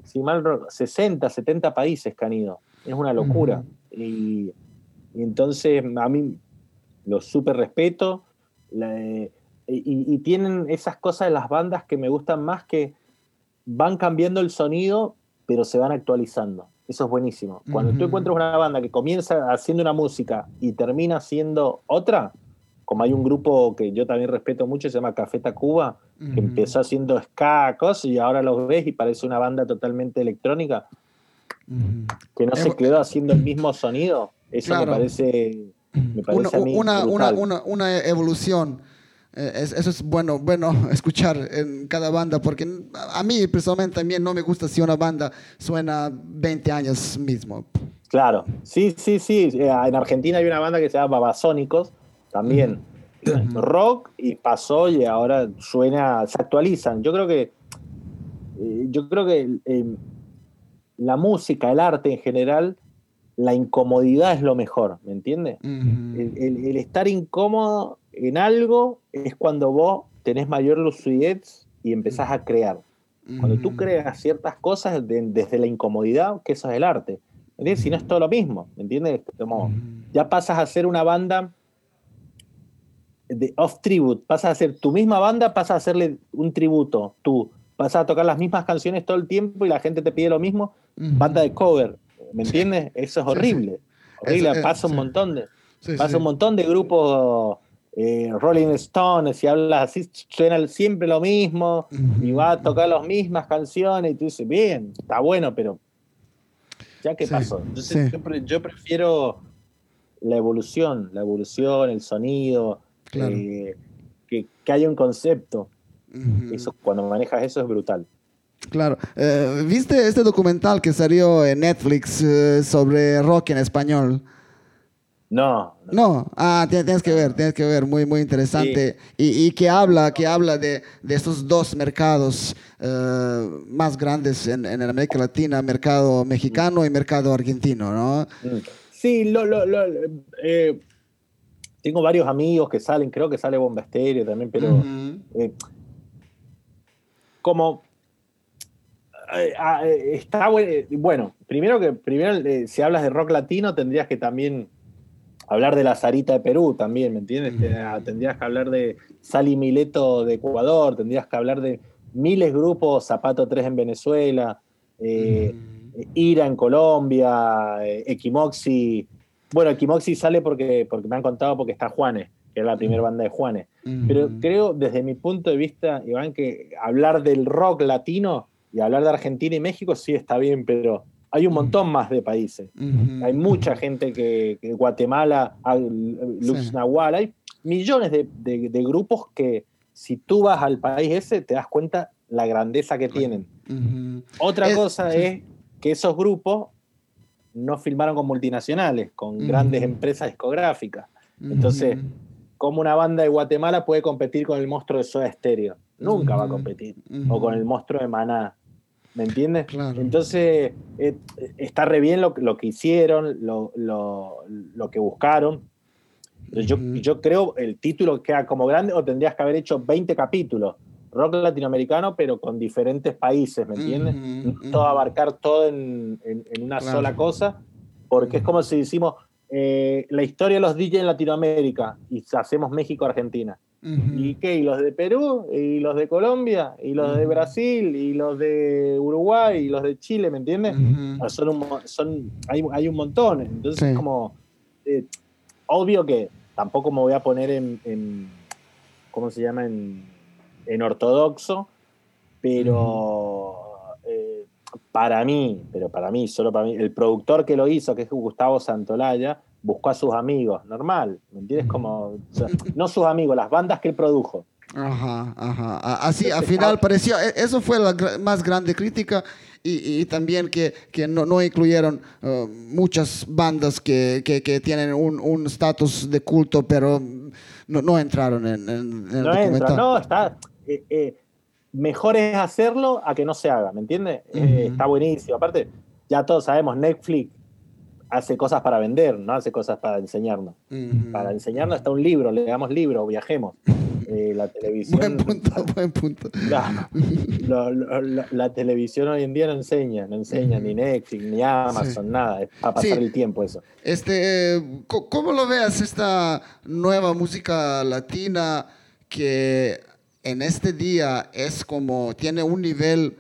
Speaker 2: si mal 60, 70 países que han ido. Es una locura. y, entonces a mí lo súper respeto. y, tienen esas cosas de las bandas que me gustan más que van cambiando el sonido, pero se van actualizando. Eso es buenísimo. Cuando tú encuentras una banda que comienza haciendo una música y termina haciendo otra, como hay un grupo que yo también respeto mucho, se llama Café Tacuba, que empezó haciendo ska, y ahora los ves y parece una banda totalmente electrónica, que no se quedó haciendo el mismo sonido. Eso me parece,
Speaker 1: una, una, una, evolución. Eh, eso es bueno, bueno escuchar en cada banda, porque a mí personalmente también no me gusta si una banda suena 20 años mismo.
Speaker 2: Claro, sí, sí, sí. Eh, en Argentina hay una banda que se llama Babasónicos, también. Rock y pasó y ahora suena, se actualizan. Yo creo que, eh, yo creo que eh, la música, el arte en general, la incomodidad es lo mejor, ¿me entiendes? el, estar incómodo en algo es cuando vos tenés mayor lucidez y empezás a crear. Cuando tú creas ciertas cosas desde la incomodidad, que eso es el arte. Si no es todo lo mismo, ¿me entiendes? Como, ya pasas a ser una banda de off tribute, pasas a hacer tu misma banda, pasas a hacerle un tributo, tú. Pasas a tocar las mismas canciones todo el tiempo y la gente te pide lo mismo, banda de cover, ¿me entiendes? Eso es horrible, horrible, pasa un montón de pasa un montón de grupos eh, Rolling Stones, si hablas así, suena siempre lo mismo y va a tocar las mismas canciones y tú dices, bien, está bueno, pero ya qué pasó. Entonces yo, prefiero la evolución, la evolución, el sonido, eh, que, haya un concepto. Eso, cuando manejas eso es brutal.
Speaker 1: Claro. Eh, ¿Viste este documental que salió en Netflix sobre rock en español?
Speaker 2: No,
Speaker 1: no. ah, tienes que ver, tienes que ver, muy, muy interesante. Y, que habla, que habla de, de estos dos mercados eh, más grandes en, en, América Latina, mercado mexicano y mercado argentino, ¿no?
Speaker 2: Mm. Sí, lo, lo, eh, tengo varios amigos que salen, creo que sale Bomba Estéreo también, pero eh, como ah, está bueno, primero que primero si hablas de rock latino tendrías que también hablar de la Sarita de Perú también, ¿me entiendes? Ah, tendrías que hablar de Sally Mileto de Ecuador, tendrías que hablar de miles de grupos, Zapato 3 en Venezuela, eh, Ira en Colombia, eh, Equimoxi. Bueno, Equimoxi sale porque, porque me han contado porque está Juanes, que es la primera banda de Juanes. Pero creo, desde mi punto de vista, Iván, que hablar del rock latino y hablar de Argentina y México sí está bien, pero hay un montón más de países. Hay mucha gente que, Guatemala, Lux Nahual, hay millones de, grupos que si tú vas al país ese te das cuenta la grandeza que tienen. Otra cosa es que esos grupos no filmaron con multinacionales, con grandes empresas discográficas. Entonces, ¿cómo una banda de Guatemala puede competir con el monstruo de Soda Stereo? Nunca va a competir. O con el monstruo de Maná. ¿Me entiendes? Entonces, eh, está re bien lo, que hicieron, lo, que buscaron. Yo, yo creo el título queda como grande o tendrías que haber hecho 20 capítulos. Rock latinoamericano, pero con diferentes países, ¿me entiendes? Todo abarcar todo en, una sola cosa, porque es como si decimos eh, la historia de los DJ en Latinoamérica y hacemos México-Argentina. ¿Y qué? ¿Y los de Perú? ¿Y los de Colombia? ¿Y los de Brasil? ¿Y los de Uruguay? ¿Y los de Chile? ¿Me entiendes? son, son hay, hay, un montón. Entonces, es como. Eh, obvio que tampoco me voy a poner en. ¿Cómo se llama? En, en ortodoxo, pero. Eh, para mí, pero para mí, solo para mí, el productor que lo hizo, que es Gustavo Santolaya, buscó a sus amigos, normal, ¿me entiendes? Como, no sus amigos, las bandas que él produjo.
Speaker 1: Ajá, ajá. Así, al final pareció, e, eso fue la más grande crítica y, también que, que no, no, incluyeron uh, muchas bandas que, que, tienen un estatus de culto, pero no, no entraron en, el
Speaker 2: no
Speaker 1: documental.
Speaker 2: no, está... Eh, eh, mejor es hacerlo a que no se haga, ¿me entiendes? Eh, está buenísimo. Aparte, ya todos sabemos, Netflix hace cosas para vender, no hace cosas para enseñarnos. Para enseñarnos está un libro, le damos libro, viajemos. Eh, la televisión.
Speaker 1: Buen punto, buen punto.
Speaker 2: La, televisión hoy en día no enseña, no enseña ni Netflix, ni Amazon, nada, es para pasar el tiempo eso.
Speaker 1: Este, ¿Cómo lo veas esta nueva música latina que en este día es como, tiene un nivel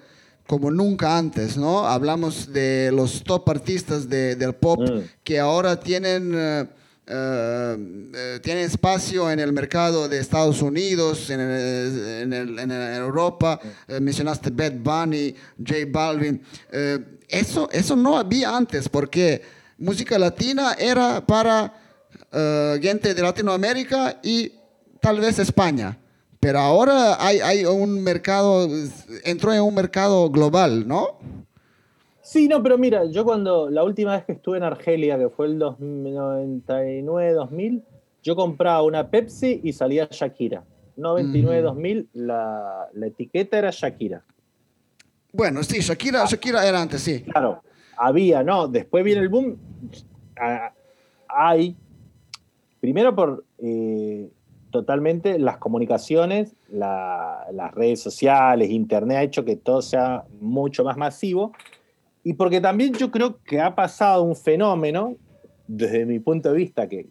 Speaker 1: como nunca antes, ¿no? Hablamos de los top artistas del pop mm. que ahora tienen, eh, eh, tienen espacio en el mercado de Estados Unidos, en, en, Europa. Mm. Eh, mencionaste Bad Bunny, J Balvin. eso, eso no había antes porque música latina era para gente de Latinoamérica y tal vez España. Pero ahora hay, hay un mercado, entró en un mercado global, ¿no?
Speaker 2: Sí, no, pero mira, yo cuando la última vez que estuve en Argelia, que fue el 99-2000, yo compraba una Pepsi y salía Shakira. 99-2000, la, la, etiqueta era Shakira.
Speaker 1: Bueno, sí, Shakira, Shakira era antes, sí.
Speaker 2: Claro, había, ¿no? Después viene el boom. Hay, primero por eh, totalmente las comunicaciones, las redes sociales, Internet ha hecho que todo sea mucho más masivo. Y porque también yo creo que ha pasado un fenómeno, desde mi punto de vista, que,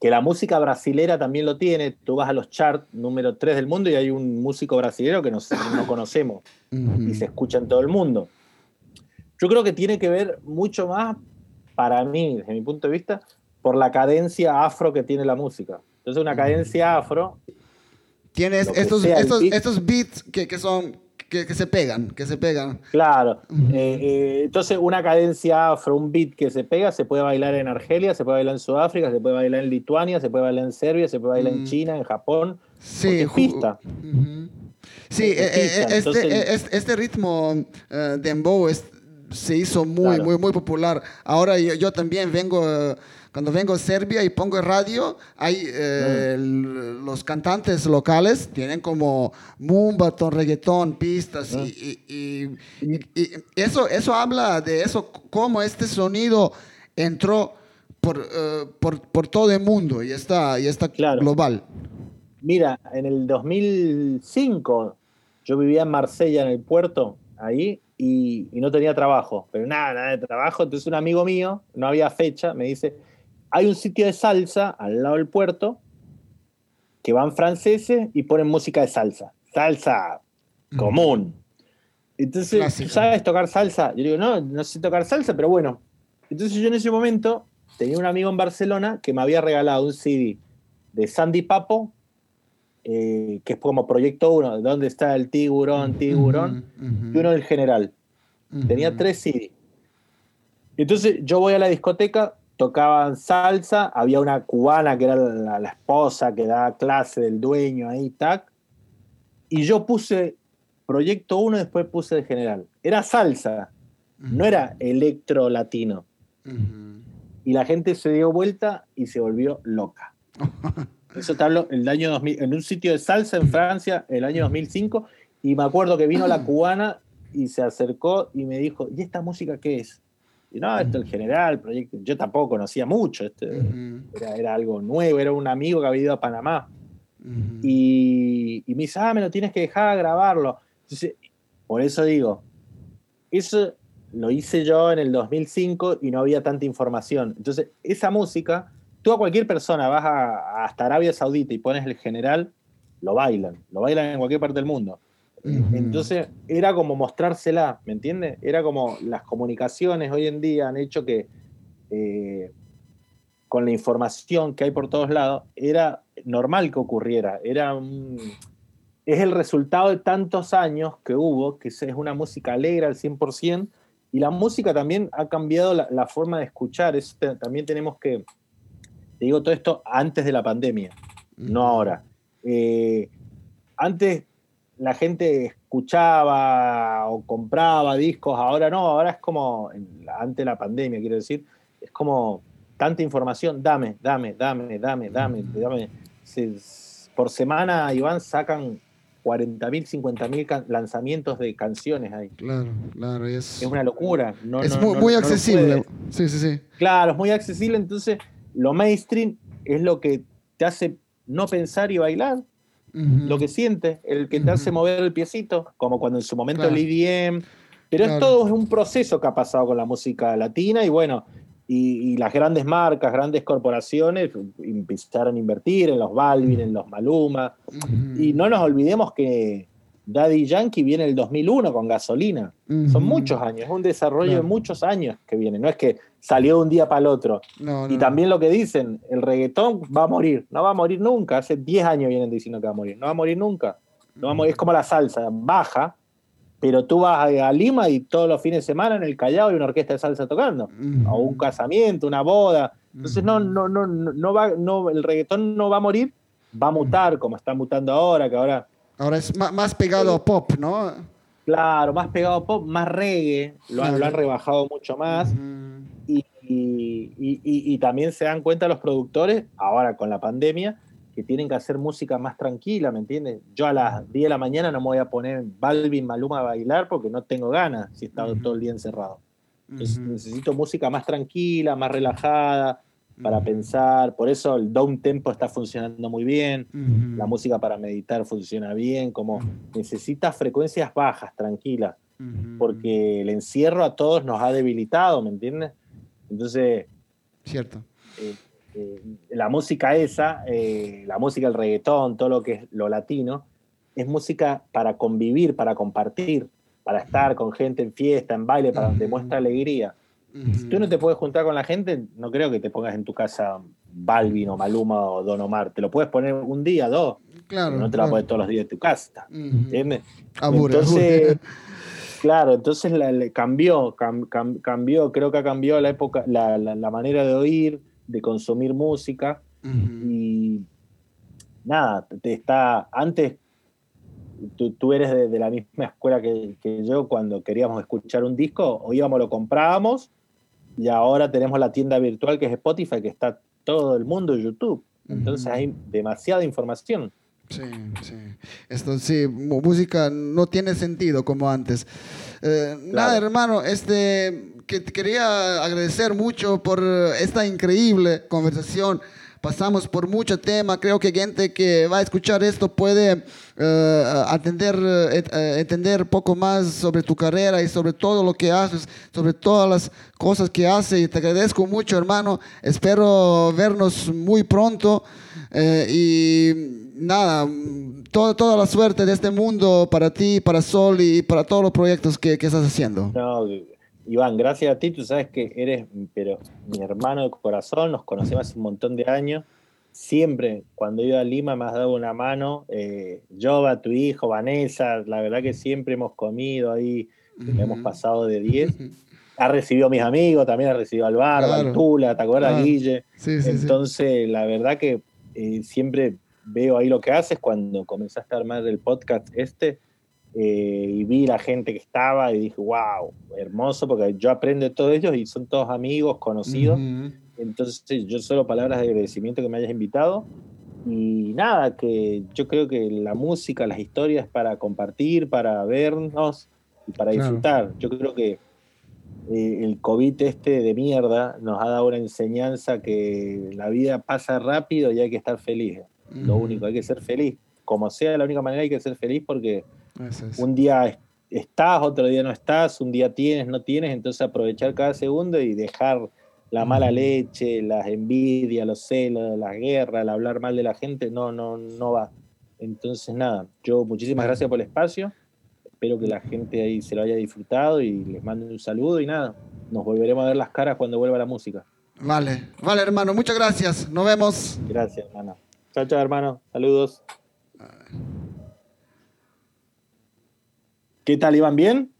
Speaker 2: que la música brasilera también lo tiene. Tú vas a los charts número 3 del mundo y hay un músico brasilero que no, no conocemos y se escucha en todo el mundo. Yo creo que tiene que ver mucho más, para mí, desde mi punto de vista, por la cadencia afro que tiene la música. Entonces una cadencia afro...
Speaker 1: Tienes estos, estos,
Speaker 2: beat.
Speaker 1: estos beats que, que son, que, que se pegan, que se pegan.
Speaker 2: Claro. Eh, eh, entonces una cadencia afro, un beat que se pega, se puede bailar en Argelia, se puede bailar en Sudáfrica, se puede bailar en Lituania, se puede bailar en Serbia, se puede bailar en
Speaker 1: Mm.
Speaker 2: China, en Japón.
Speaker 1: Sí,
Speaker 2: es.
Speaker 1: Sí,
Speaker 2: Es
Speaker 1: eh, eh,
Speaker 2: pista,
Speaker 1: este,
Speaker 2: entonces-
Speaker 1: eh, este, este ritmo eh, dembow es- se hizo muy,
Speaker 2: Claro.
Speaker 1: muy, muy popular. Ahora yo, yo también vengo, eh, cuando vengo a Serbia y pongo radio, hay eh, los cantantes locales tienen como mumbaton, reggaetón, pistas y, y- y- y- y eso, eso habla de eso, cómo este sonido entró por, eh, por, por todo el mundo y está, y está
Speaker 2: Claro.
Speaker 1: global.
Speaker 2: Mira, en el 2005 yo vivía en Marsella, en el puerto, ahí, y, y no tenía trabajo, pero nada, nada de trabajo. Entonces un amigo mío, no había fecha, me dice, hay un sitio de salsa al lado del puerto que van franceses y ponen música de salsa. Salsa común. Entonces,
Speaker 1: Clásica.
Speaker 2: ¿tú sabes tocar salsa? Yo digo, no, no sé tocar salsa, pero bueno. Entonces yo en ese momento tenía un amigo en Barcelona que me había regalado un CD de Sandy Papo, eh, que es como Proyecto 1, ¿dónde está el tiburón, tiburón?
Speaker 1: Ujú, ujú.
Speaker 2: Y uno del general. Tenía
Speaker 1: Ujú.
Speaker 2: tres CD. Entonces yo voy a la discoteca, tocaban salsa, había una cubana que era la, la esposa que daba clase del dueño ahí, tac. Y yo puse Proyecto 1 y después puse el general. Era salsa, no era electro latino. Y la gente se dio vuelta y se volvió loca. Eso te hablo el año 2000, en un sitio de salsa en Francia, el año 2005. Y me acuerdo que vino la cubana y se acercó y me dijo, ¿y esta música qué es? Y no, esto es el general, proyecto. Yo tampoco conocía mucho, este,
Speaker 1: Ujú.
Speaker 2: era, era algo nuevo, era un amigo que había ido a Panamá.
Speaker 1: Ujú.
Speaker 2: Y, y me dice, ah, me lo tienes que dejar grabarlo. Entonces, por eso digo, eso lo hice yo en el 2005 y no había tanta información. Entonces, esa música, tú a cualquier persona vas a, hasta Arabia Saudita y pones el general, lo bailan, lo bailan en cualquier parte del mundo. Entonces, era como mostrársela, ¿me entiendes? Era como las comunicaciones hoy en día han hecho que eh, con la información que hay por todos lados, era normal que ocurriera. Era un- es el resultado de tantos años que hubo, que es una música alegre al 100%, y la música también ha cambiado la, la forma de escuchar. También tenemos que, te digo todo esto antes de la pandemia, no ahora. Eh, antes la gente escuchaba o compraba discos, ahora no, ahora es como, de la pandemia, quiero decir, es como tanta información, dame, dame, dame, dame, dame, dame. Se- por semana, Iván, sacan 40.000, 50.000 can- lanzamientos de canciones ahí.
Speaker 1: Claro, claro, es,
Speaker 2: Es una locura. No,
Speaker 1: es
Speaker 2: no-
Speaker 1: muy,
Speaker 2: no-
Speaker 1: muy accesible. sí, sí, sí.
Speaker 2: Claro, es muy accesible, entonces lo mainstream es lo que te hace no pensar y bailar, Lo que sientes, el que te hace mover el piecito, como cuando en su momento
Speaker 1: Claro.
Speaker 2: el EDM. Pero
Speaker 1: Claro.
Speaker 2: es todo es un proceso que ha pasado con la música latina y bueno, y, y las grandes marcas, grandes corporaciones empezaron a invertir en los Balvin, en los Maluma. Y no nos olvidemos que Daddy Yankee viene el 2001 con gasolina. Son muchos años, es un desarrollo
Speaker 1: Claro.
Speaker 2: de muchos años que viene, no es que salió de un día para el otro.
Speaker 1: No,
Speaker 2: Y también lo que dicen, el reggaetón va a morir, no va a morir nunca. Hace 10 años vienen diciendo que va a morir, no va a morir nunca. No va a morir. Es como la salsa, baja, pero tú vas a, Lima y todos los fines de semana en el Callao hay una orquesta de salsa tocando,
Speaker 1: Ujú.
Speaker 2: o un casamiento, una boda. Entonces no,
Speaker 1: Ujú.
Speaker 2: no, no, no, va, no, el reggaetón no va a morir, va a mutar como está mutando ahora, que ahora,
Speaker 1: Ahora es más pegado a pop, ¿no?
Speaker 2: claro, más pegado a pop, más reggae, lo, han- lo han rebajado mucho más. Y, y- y- también se dan cuenta los productores, ahora con la pandemia, que tienen que hacer música más tranquila, ¿me entiendes? Yo a las 10 de la mañana no me voy a poner Balvin Maluma a bailar porque no tengo ganas si he estado
Speaker 1: Ujú.
Speaker 2: todo el día encerrado. Entonces,
Speaker 1: Ujú.
Speaker 2: necesito música más tranquila, más relajada, para
Speaker 1: Ujú.
Speaker 2: pensar. Por eso el down tempo está funcionando muy bien.
Speaker 1: Ujú.
Speaker 2: La música para meditar funciona bien, como necesitas frecuencias bajas, tranquilas porque el encierro a todos nos ha debilitado, ¿me entiendes? Entonces,
Speaker 1: Cierto.
Speaker 2: eh, eh, la música esa, eh, la música, el reggaetón, todo lo que es lo latino, es música para convivir, para compartir, para estar con gente en fiesta, en baile, para donde muestra alegría. Si tú no te puedes juntar con la gente, no creo que te pongas en tu casa Balvin o Maluma o Don Omar. Te lo puedes poner un día, dos. Claro. No te lo pones todos los días en tu casa. ¿Entiendes? entonces, claro, entonces la, cambió, cambió, creo que ha cambiado la época, la, la, manera de oír, de consumir música. Y nada, te está. Antes tú, eres de, la misma escuela que, que, yo, cuando queríamos escuchar un disco, o íbamos, lo comprábamos, y ahora tenemos la tienda virtual que es Spotify, que está todo el mundo YouTube. Entonces hay demasiada información.
Speaker 1: Sí, sí. Esto sí, música no tiene sentido como antes. Eh, nada, hermano, este, que quería agradecer mucho por esta increíble conversación pasamos por mucho tema. Creo que gente que va a escuchar esto puede uh, atender, uh, entender poco más sobre tu carrera y sobre todo lo que haces, sobre todas las cosas que haces. Y te agradezco mucho, hermano. Espero vernos muy pronto. Uh, y nada, toda, toda la suerte de este mundo para ti, para Sol y para todos los proyectos que, que estás haciendo.
Speaker 2: No, Iván, gracias a ti, tú sabes que eres pero mi hermano de corazón, nos conocemos hace un montón de años. Siempre, cuando he ido a Lima, me has dado una mano. Eh, Jova, tu hijo, Vanessa, la verdad que siempre hemos comido ahí, hemos pasado de 10. Ha recibido a mis amigos, también ha recibido al bar, al Tula, ¿te acuerdas, Guille? Entonces, la verdad que eh, siempre veo ahí lo que haces cuando comenzaste a armar el podcast este eh, y vi la gente que estaba y dije, wow, hermoso, porque yo aprendo de todos ellos y son todos amigos, conocidos. Entonces, yo solo palabras de agradecimiento que me hayas invitado. Y nada, que yo creo que la música, las historias para compartir, para vernos y para disfrutar. Yo creo que el COVID este de mierda nos ha dado una enseñanza que la vida pasa rápido y hay que estar feliz. Lo único, hay que ser feliz. Como sea, la única manera hay que ser feliz porque un día estás, otro día no estás, un día tienes, no tienes, entonces aprovechar cada segundo y dejar la mala leche, las envidias, los celos, la guerra, el hablar mal de la gente, no, no, no va. Entonces, nada, yo muchísimas gracias por el espacio. Espero que la gente ahí se lo haya disfrutado y les mando un saludo y nada, nos volveremos a ver las caras cuando vuelva la música.
Speaker 1: Vale, vale, hermano, muchas gracias. Nos vemos.
Speaker 2: Gracias, hermano. Chao, chao, hermano. Saludos. ¿Qué tal, Iván? ¿Bien?